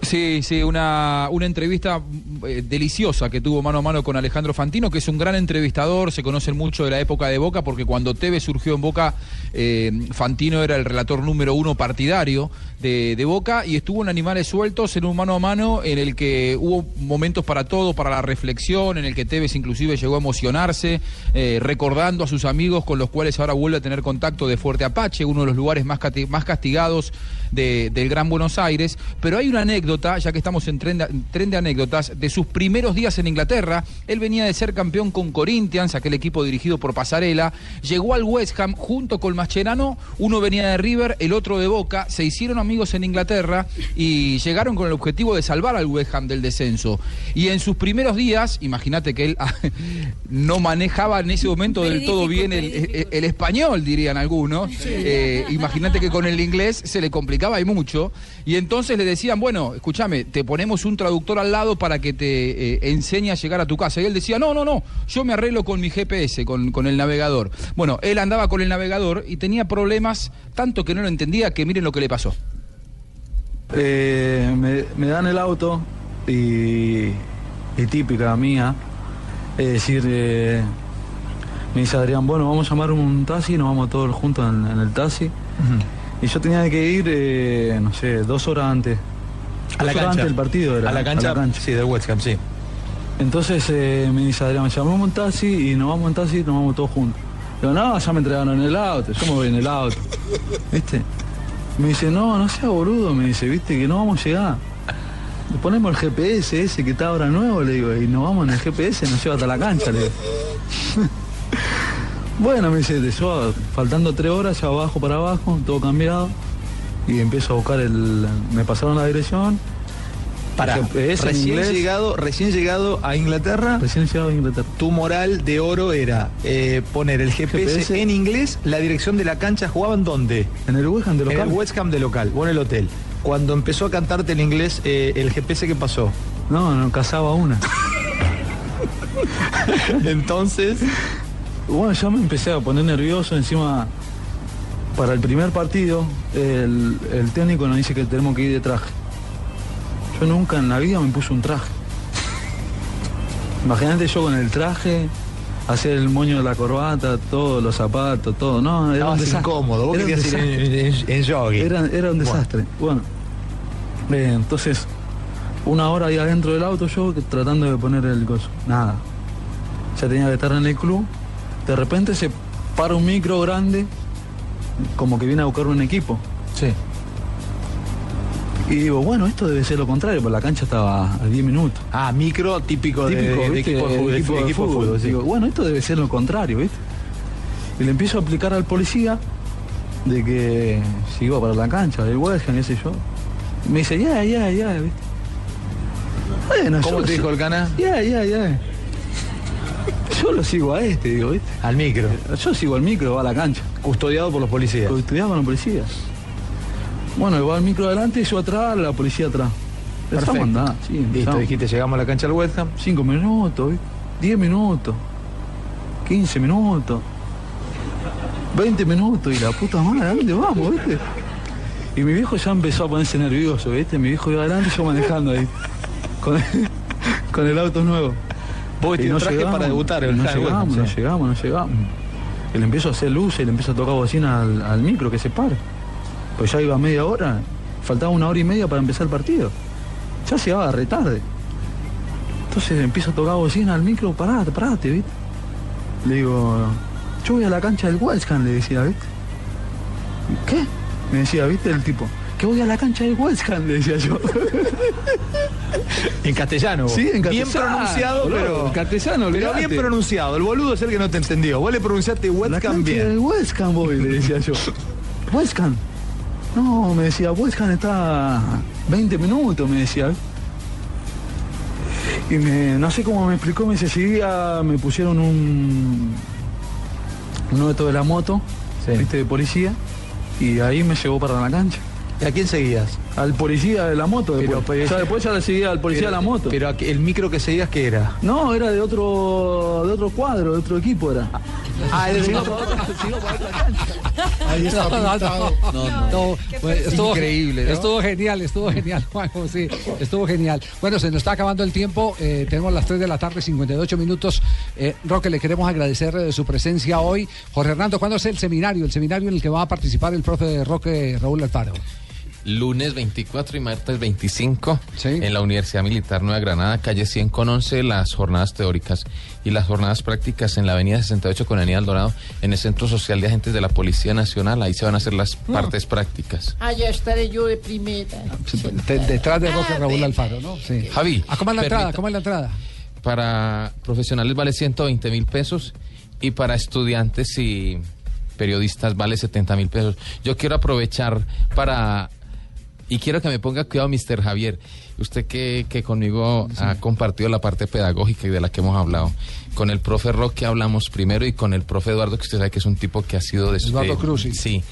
Sí, sí, una, una entrevista eh, deliciosa que tuvo mano a mano con Alejandro Fantino, que es un gran entrevistador, se conocen mucho de la época de Boca, porque cuando Tevez surgió en Boca, eh, Fantino era el relator número uno partidario de, de Boca y estuvo en Animales Sueltos en un mano a mano en el que hubo momentos para todo, para la reflexión, en el que Tevez inclusive llegó a emocionarse, eh, recordando a sus amigos con los cuales ahora vuelve a tener contacto de Fuerte Apache, uno de los lugares más, más castigados de- del Gran Buenos Aires, pero hay una anécdota ya que estamos en tren, de, tren de anécdotas, de sus primeros días en Inglaterra. Él venía de ser campeón con Corinthians, aquel equipo dirigido por Pasarela. Llegó al West Ham junto con Mascherano. Uno venía de River, el otro de Boca. Se hicieron amigos en Inglaterra y llegaron con el objetivo de salvar al West Ham del descenso. Y en sus primeros días, imagínate que él no manejaba en ese momento del todo bien el, el- el español, dirían algunos. Eh, imagínate que con el inglés se le complicaba y mucho. Y entonces le decían, bueno, escúchame, te ponemos un traductor al lado para que te eh, enseñe a llegar a tu casa. Y él decía, no, no, no, yo me arreglo con mi GPS, con, con el navegador. Bueno, él andaba con el navegador y tenía problemas tanto que no lo entendía que miren lo que le pasó. Eh, me, me dan el auto y, y típica mía, es decir, eh, me dice Adrián, bueno, vamos a llamar un taxi, nos vamos todos juntos en, en el taxi. Y yo tenía que ir, eh, no sé, dos horas antes. A la horas cancha. antes del partido era. A la cancha, sí, del West Ham, sí. Entonces eh, me dice Adrián, llamamos un taxi y nos vamos en taxi y nos vamos todos juntos. Digo, no, ya me entregaron en el auto, yo me voy en el auto. ¿Viste? Me dice, no, no sea boludo, me dice, viste que no vamos a llegar. Le ponemos el GPS ese que está ahora nuevo, le digo, y nos vamos en el GPS, nos lleva hasta la cancha, le digo. bueno, me dice, yo faltando tres horas, ya bajo para abajo, todo cambiado. Y empiezo a buscar el. Me pasaron la dirección. Para, en recién inglés. llegado, recién llegado a Inglaterra. Recién llegado a Inglaterra. Tu moral de oro era eh, poner el GPS, GPS. en inglés, la dirección de la cancha. ¿Jugaban dónde? En el West Ham de En local. el West Ham de local, o en el hotel. Cuando empezó a cantarte el inglés, eh, el GPS, ¿qué pasó? No, no cazaba una. Entonces. Bueno, ya me empecé a poner nervioso. Encima, para el primer partido, el, el técnico nos dice que tenemos que ir de traje. Yo nunca en la vida me puse un traje. Imagínate yo con el traje, hacer el moño de la corbata, todos los zapatos, todo. No, era un Estabas desastre. incómodo, vos Era un querías ir en, en- en jogging. Era, era un Bueno. desastre. Bueno, eh, entonces, una hora ahí adentro del auto yo tratando de poner el coso. Nada. Ya tenía que estar en el club. De repente se para un micro grande, como que viene a buscar un equipo. Sí. Y digo, bueno, esto debe ser lo contrario, porque la cancha estaba a 10 minutos. Ah, micro típico, de- Típico, de, equipo de fútbol. de Equipo de equipo de fútbol. fútbol, sí. Digo, bueno, esto debe ser lo contrario, ¿viste? Y le empiezo a aplicar al policía de que si iba para la cancha, del West qué sé yo. Me dice, ya, ya, ya, ¿viste? Bueno, ¿Cómo yo te dijo el cana? Ya, ya, ya. Yo lo sigo a este, digo, ¿viste? Al micro. Yo sigo al micro, va a la cancha. Custodiado por los policías. Custodiado por los policías. Bueno, va al micro adelante y yo atrás, la policía atrás. Perfecto. Empezamos a andar, sí, Listo, dijiste, llegamos a la cancha del West Ham. Cinco minutos, ¿viste? diez minutos, 15 minutos, 20 minutos y la puta madre, ¿a dónde vamos, viste? Y mi viejo ya empezó a ponerse nervioso, ¿viste? Mi viejo iba adelante y yo manejando ahí, con el, con el auto nuevo. Vos Y un traje para debutar el no West Ham, llegamos, no llegamos, no llegamos. Y le empiezo a hacer luces, y le empiezo a tocar bocina al, al micro que se pare. Pues ya iba media hora, faltaba una hora y media para empezar el partido. Ya llegaba re tarde. Entonces empiezo a tocar bocina al micro, parate, parate, ¿viste? Le digo, yo voy a la cancha del Ham, le decía, ¿viste? ¿Qué? Me decía, ¿viste? El tipo, que voy a la cancha del Ham, le decía yo. En castellano. vos. Sí, en Bien castellano, pronunciado, boludo, pero. en castellano, Pero olvidate. bien pronunciado. El boludo es el que no te entendió. Vos le pronunciaste West La Ham cancha bien. del West Ham voy, le decía yo. West Ham. No, me decía, West Ham está 20 minutos, me decía. Y me, no sé cómo me explicó, me dice, seguía, me pusieron un, un de la moto, viste, de policía, y ahí me llevó para la cancha. ¿Y a quién seguías? Al policía de la moto, después. pero- ya después ya le seguía al policía Pero- de la moto. Pero el micro que seguías, ¿qué era? No, era de otro, de otro cuadro, de otro equipo era. Ah, otra cancha. Ahí está No, no, pintado. no, no. No, pues, estuvo, Increíble, ¿no? Estuvo genial, estuvo genial, Juanjo, sí, estuvo genial. Bueno, se nos está acabando el tiempo, eh, tenemos las 3 de la tarde, 58 minutos. Eh, Roque, le queremos agradecer eh, su presencia hoy. Jorge Hernando, ¿cuándo es el seminario? El seminario en el que va a participar el profe Roque Raúl Alfaro. Lunes 24 y martes 25 en la Universidad Militar Nueva Granada, calle 100 con 11, las jornadas teóricas y las jornadas prácticas en la avenida 68 con Avenida Dorado, en el Centro Social de Agentes de la Policía Nacional. Ahí se van a hacer las partes prácticas. Allá estaré yo de primera. De- detrás de Roque Raúl Alfaro, ¿no? Sí. Javi. Ah, ¿Cómo es la entrada? ¿Cómo es la entrada? Para profesionales vale 120 mil pesos y para estudiantes y periodistas vale 70 mil pesos. Yo quiero aprovechar para... Y quiero que me ponga cuidado, Mr. Javier. Usted que, que conmigo ha compartido la parte pedagógica y de la que hemos hablado. Con el profe Roque hablamos primero y con el profe Eduardo, que usted sabe que es un tipo que ha sido de Eduardo Cruz, sí. Sí.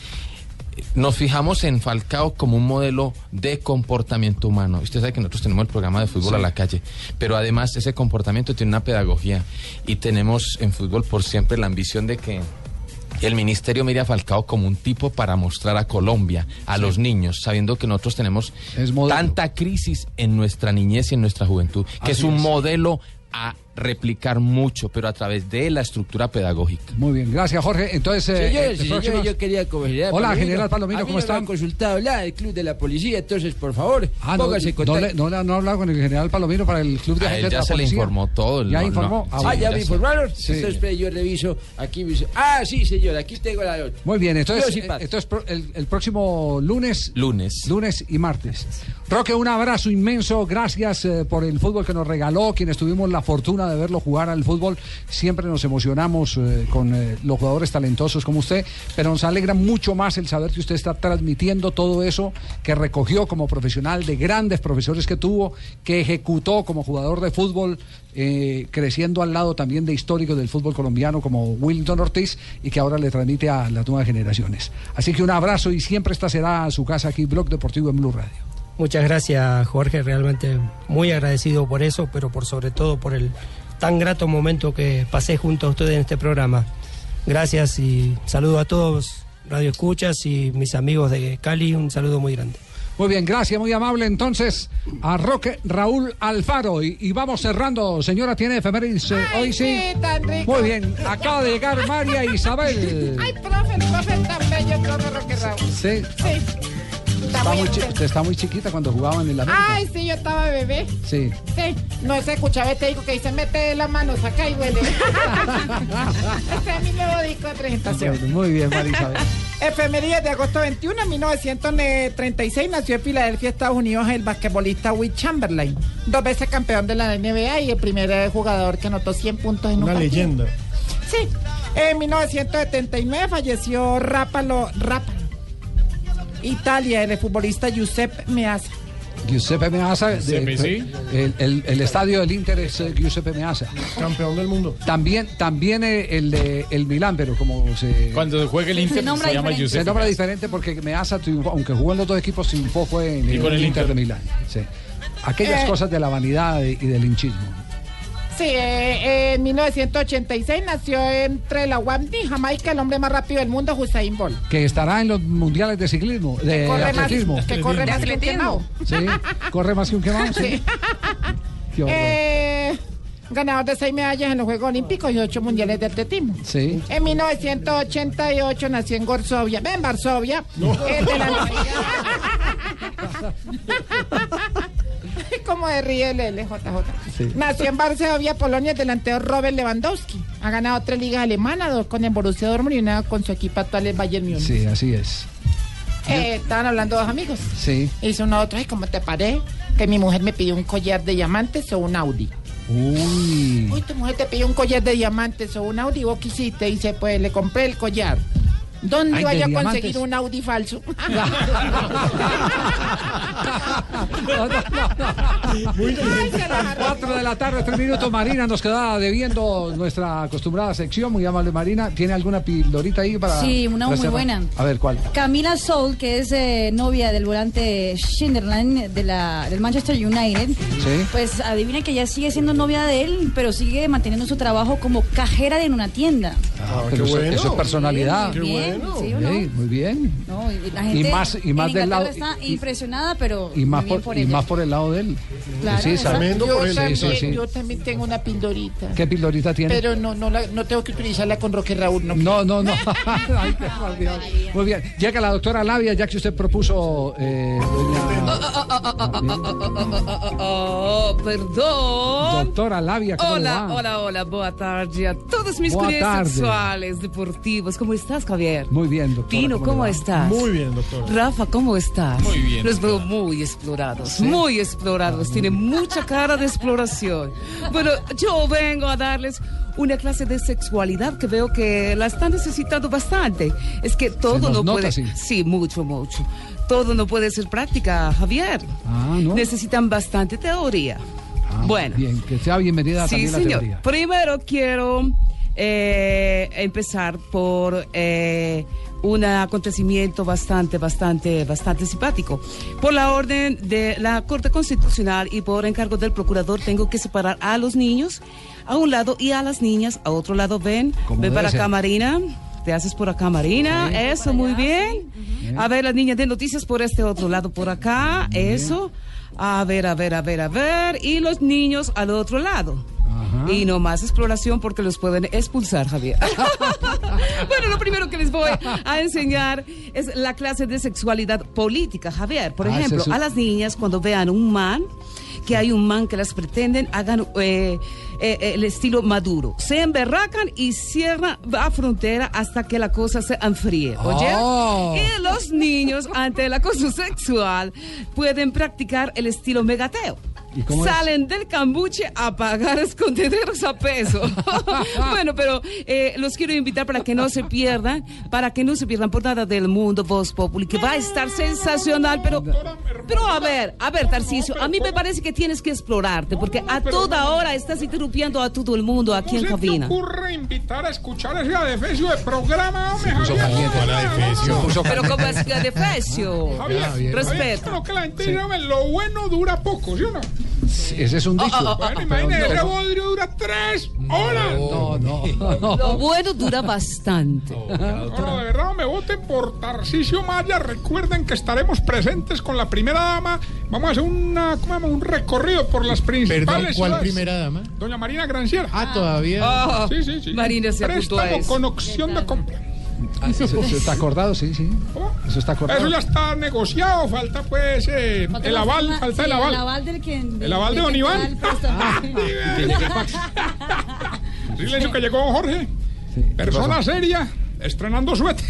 Nos fijamos en Falcao como un modelo de comportamiento humano. Usted sabe que nosotros tenemos el programa de fútbol Sí. a la calle, pero además ese comportamiento tiene una pedagogía y tenemos en fútbol por siempre la ambición de que el ministerio mire a Falcao como un tipo para mostrar a Colombia, a los niños, sabiendo que nosotros tenemos tanta crisis en nuestra niñez y en nuestra juventud, que es un es. modelo a replicar mucho, pero a través de la estructura pedagógica. Muy bien, gracias Jorge. Entonces, eh, Señores eh, próximas- yo quería considerar. Hola, Palomino. general Palomino, A mí ¿cómo no está? Han consultado la del club de la policía, entonces, por favor, Ah, no, póngase no, le- no, no ha hablado con el general Palomino para el club de A él agentes de ya la se le informó todo, Ya no, informó. no. Ah, Ah, ya ya me informaron. Sí. Entonces, espere, yo reviso aquí. Ah, sí, señor, aquí tengo la nota. Muy bien, entonces, eh, entonces el, el próximo lunes. Lunes. Lunes y martes. Roque, un abrazo inmenso. Gracias eh, por el fútbol que nos regaló. Quienes tuvimos la fortuna de verlo jugar al fútbol, siempre nos emocionamos eh, con eh, los jugadores talentosos como usted, pero nos alegra mucho más el saber que usted está transmitiendo todo eso que recogió como profesional de grandes profesores que tuvo, que ejecutó como jugador de fútbol, eh, creciendo al lado también de históricos del fútbol colombiano como Willington Ortiz y que ahora le transmite a las nuevas generaciones. Así que un abrazo y siempre esta será su casa aquí, Blog Deportivo en Blue Radio. Muchas gracias, Jorge. Realmente muy agradecido por eso, pero por sobre todo por el tan grato momento que pasé junto a ustedes en este programa. Gracias y saludo a todos, Radio Escuchas y mis amigos de Cali. Un saludo muy grande. Muy bien, gracias, muy amable. Entonces, a Roque Raúl Alfaro. Y, y vamos cerrando. Señora, ¿tiene efemérides eh, hoy sí? tan rico. Muy bien, acaba de llegar María Isabel. Ay, profe, profe tan bello, profe Roque Raúl. Sí, Sí. Está muy muy, chi- ente- usted está muy chiquita cuando jugaban en la América. Ay, sí, yo estaba bebé. Sí. Sí, no se escuchaba este digo que dice mete la mano, saca y huele. Este es mi nuevo disco de presentación. Bueno, muy bien, María Isabel. Efemérides de agosto 21 de 1936 nació en Filadelfia, Estados Unidos, el basquetbolista Will Chamberlain, dos veces campeón de la NBA y el primer eh, jugador que anotó 100 puntos en un Una partido. leyenda. Sí. En 1979 falleció Rápalo, Rápalo, Italia, el futbolista Giuseppe Meazza. Giuseppe Meazza. de- Giuseppe, sí. el, el- el estadio del Inter es eh, Giuseppe Meazza. Campeón del mundo. También, también el de el Milán, pero como se. Cuando juegue el Inter se, nombra llama diferente. Giuseppe. Se nombra diferente porque Meazza, triunfó, aunque jugó en los dos equipos, triunfó fue en el, con el Inter, Inter. de Milán. sí. Aquellas Eh. cosas de la vanidad y del hinchismo. Sí, eh, en 1986 nació entre la Wamdi, Jamaica, el hombre más rápido del mundo, Hussein Bolt. Que estará en los mundiales de ciclismo, de corre más- atletismo. que corre más que un quemado. Sí, corre más que un quemado. Sí. Qué horror. Eh, ganador de seis medallas en los Juegos Olímpicos y ocho mundiales de atletismo. Sí. En 1988 nació en Varsovia, en Varsovia, el delan- Como de ríe el LJJ. Sí. Nació en Varsovia, Polonia, el delantero Robert Lewandowski. Ha ganado tres ligas alemanas, dos con el Borussia Dortmund y una con su equipo actual, el Bayern Múnich. Sí, así es. Eh, estaban hablando dos amigos. Sí. Hizo uno otro, y como te paré, que mi mujer me pidió un collar de diamantes o un Audi. Uy. Uy, tu mujer te pidió un collar de diamantes o un Audi, vos quisiste, y dice, pues le compré el collar. ¿Dónde Ay, vaya a conseguir diamantes. un Audi falso? Se la agarró. Cuatro de la tarde, tres minutos. Marina nos queda debiendo nuestra acostumbrada sección. Muy amable, Marina. ¿Tiene alguna pildorita ahí para.? Sí, una muy buena. A ver, ¿cuál? Camila Soul, que es eh, novia del volante Schinderland de la, del Manchester United, Sí. pues adivina que ya sigue siendo novia de él, pero sigue manteniendo su trabajo como cajera en una tienda. Ah, qué pero eso, bueno. eso es personalidad. Qué Bien, bueno. sí, ¿o no? Ey, muy bien. No, y la Y gente más- y más en del lado- está impresionada, pero Y más por, por y más por el lado de él. Claro, sí, tremendo Yo por él. también, Sí, sí, sí. yo también tengo una pildorita. ¿Qué pildorita tiene? Pero no, no, la- no tengo que utilizarla con Roque Raúl. No, No, no, no. Ay, qué mal, Dios. Muy bien. Llega la doctora Labia, ya que usted propuso, eh, Oh, perdón. doctora Labia, ¿cómo Hola, va? hola, hola, boa tarde a todos mis clientes sexuales, deportivos. ¿Cómo estás, Javier? Muy bien, doctora. Pino, ¿cómo, va? estás? Muy bien, doctora. Rafa, ¿cómo estás? Muy bien, Los veo muy explorados, muy explorados. Tienen mucha cara de exploración. Bueno, yo vengo a darles una clase de sexualidad que veo que la están necesitando bastante. Es que todo nos no nota, puede. sí. Sí, mucho, mucho. Todo no puede ser práctica, Javier. Ah, ¿no? Necesitan bastante teoría. Ah, bueno. Bien, que sea bienvenida Sí, también la señor. teoría. Primero quiero eh, empezar por eh, un acontecimiento bastante, bastante, bastante simpático. Por la orden de la Corte Constitucional y por encargo del procurador tengo que separar a los niños a un lado y a las niñas a otro lado. Ven, Como ven para ser. acá, Marina. Te haces por acá, Marina. Eso, muy bien. A ver, las niñas de noticias por este otro lado, por acá. Eso. A ver, a ver, a ver, a ver. Y los niños al otro lado. Y no más exploración porque los pueden expulsar, Javier. bueno, lo primero que les voy a enseñar es la clase de sexualidad política, Javier. Por Ah, ejemplo, es a las niñas cuando vean un man, que hay un man que las pretenden, hagan eh, eh, el estilo maduro. Se emberracan y cierran la frontera hasta que la cosa se enfríe. ¿Oye? Oh. Y los niños, ante el acoso sexual, pueden practicar el estilo megateo. ¿Y cómo es? Salen del cambuche a pagar escondederos a peso. bueno, pero eh, los quiero invitar para que no se pierdan, para que no se pierdan por nada del mundo Voz Populi, que va a estar sensacional, pero, pero a ver, a ver, Tarcisio, a mí me parece que tienes que explorarte, porque a toda hora estás interrumpiendo a todo el mundo aquí en ¿Cómo cabina. ocurre invitar a escuchar ese adefesio de programa, puso caliente. Pero como es que de fecio. Javier, Javier, Respeto. que la gente lo bueno dura poco, ¿sí o no? Ese es un dicho. Ah, Bueno, Pero imagínate, no. ese bodrio dura tres horas. No, no, no. Lo bueno dura bastante. No, de verdad, me voten por Tarcisio Maya. Recuerden que estaremos presentes con la primera dama. Vamos a hacer una, ¿cómo un recorrido por las principales Perdón, ¿cuál ciudades. primera dama? Doña Marina Granciera. Ah, todavía. Ah, Sí, sí, sí. Marina se apuntó a Préstamo eso. con opción de compra. Ah, Eso, eso está acordado, sí, sí. Eso está acordado. Eso ya está negociado. Falta, pues, eh, Falta el la aval. firma- Falta sí, el aval. El aval del que. El aval de Don Iván. el préstamo. Silencio que llegó Jorge. Persona seria, estrenando suéter.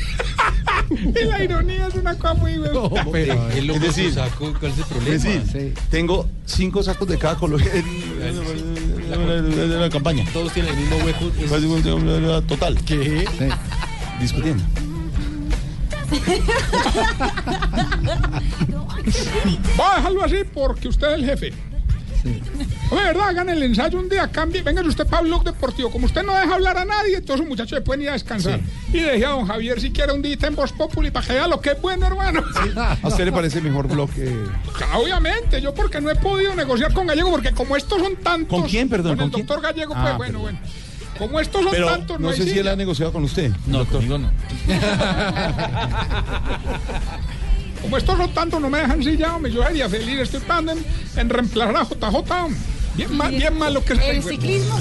y la ironía es una cosa muy... es decir, ¿cuál es el es decir, tengo cinco sacos de cada color en la campaña. Todos tienen el mismo hueco. Total. ¿Qué? Discutiendo. Voy a dejarlo así porque usted es el jefe. De verdad, hagan el ensayo un día, cambie, venga usted para Blog Deportivo. Como usted no deja hablar a nadie, entonces los muchachos se pueden ir a descansar. Y deje a don Javier si quiere un día en Voz Populi para que vea lo que es bueno, hermano. ¿A usted le parece mejor blog que.? Claro, Obviamente, yo porque no he podido negociar con Gallego, porque como estos son tantos. ¿Con quién, perdón? Con el ¿Con quién? doctor Gallego, Ah, pues bueno, bueno. Como estos son Pero tantos, no, no sé si él ha negociado con usted. No, conmigo no. Como estos son tantos, no me dejan silla, hombre. Yo sería feliz, estoy pagando en, en reemplazar a JJ. hombre. Bien mal, bien mal lo que El ciclismo.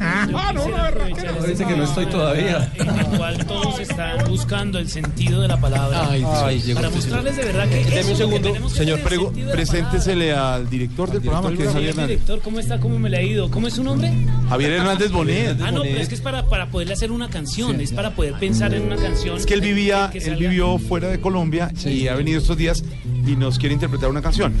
Ah, no, no, no. Dice que no estoy todavía. en el cual todos están buscando el sentido de la palabra. Ay, Ay, llegó para este mostrarles de verdad que Deme un segundo, señor el Prego, preséntesele al director del programa, que es Javier Hernández. director, ¿cómo está? ¿Cómo me le ha ido? ¿Cómo es su nombre? Javier Hernández Bonet. Ah, no, pero es que es para, para poderle hacer una canción, es para poder pensar en una canción. Es que él vivía, él vivió fuera de Colombia y ha venido estos días y nos quiere interpretar una canción.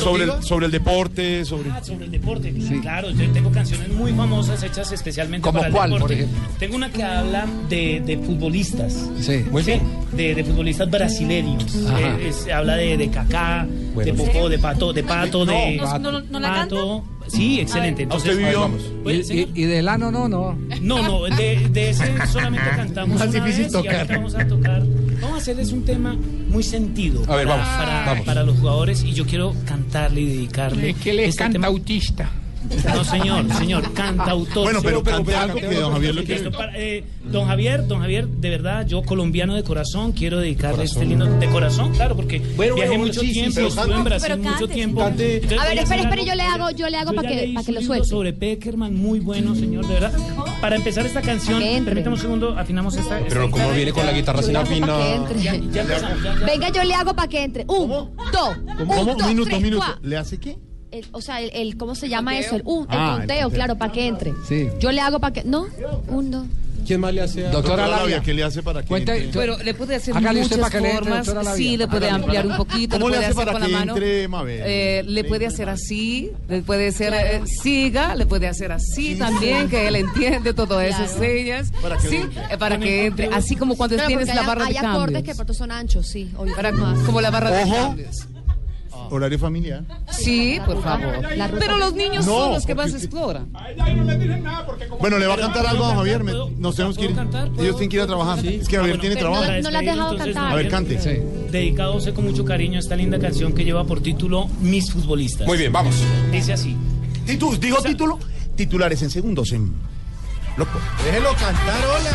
¿Sobre el, sobre el deporte, sobre... Ah, sobre el deporte, claro, yo tengo canciones muy famosas hechas especialmente ¿Como para el cuál, por ejemplo? Tengo una que habla de, de futbolistas. Sí. Sí, de, de futbolistas brasileños. Eh, es- habla de, de Kaká, Bueno. de Popó, de Pato, de Pato, de ¿No, no, no la canta? Pato. Sí, excelente. ¿A usted Entonces, vivió? Pues, Y, y, y del ano no, no. no, no, de, de ese solamente cantamos Más una difícil vez tocar. y ahorita vamos a tocar. Vamos a hacerles un tema muy sentido A ver, para, vamos, para, vamos. para los jugadores y yo quiero cantarle y dedicarle Es que él es este tema. No, señor, señor, cantautor. Bueno, pero Sí, cante algo que don Javier lo quiere. para- eh, don Javier, don Javier, de verdad, yo colombiano de corazón, quiero dedicarle este lindo de corazón, claro, porque Bueno, viajé bueno, mucho sí, sí, tiempo, pero estuve en Brasil Pero mucho tiempo. Cante. Entonces, A ver, espere, espere, yo le hago, yo le hago para que, para que lo suelte. sobre Peckerman, muy bueno, señor, de verdad. Para empezar esta canción, permítame un segundo, afinamos esta. esta Pero como viene con la guitarra sin afina. Venga, yo le hago para que entre. Un, dos, un, Minuto, tres, minuto. ¿Le hace qué? El- o sea, el, el- ¿cómo se llama eso? El, un, Ah, el conteo, conteo. claro, para que entre. Sí. Yo le hago para que. No, un, dos. ¿Quién más le hace a Doctora Labia. ¿Qué le hace para que entre? Pero le puede hacer Hágale usted muchas para que le entre, formas. sí, le puede Hágale. ampliar un poquito. ¿Cómo le puede hace hacer para con la que mano. entre Mabel? Eh, le puede hacer así, le puede hacer eh, siga, le puede hacer así también, que él entiende todas esas Claro. señas. Para que sí, entre. eh, para que entre, así como cuando Claro, tienes la hay- barra hay de acordes cambios. que pronto son anchos, sí. Para- más. como la barra de Ojo. cambios. Horario familiar. Sí, por favor. Pero los niños No, son los que más exploran. A ella ahí no le dicen nada porque como... Bueno, le va a cantar algo a Javier. me- ¿Puedo- Nos tenemos que ir. cantar? ¿Puedo- Ellos tienen que ir a trabajar. Es que Javier Ah, tiene trabajo. No la has dejado entonces, cantar. A ver, cante. Sí. Dedicado sé con mucho cariño a esta linda canción que lleva por título Mis futbolistas. Muy bien, vamos. Dice así. Titu- digo título. Titulares en segundos en. Loco. Déjelo cantar, hola.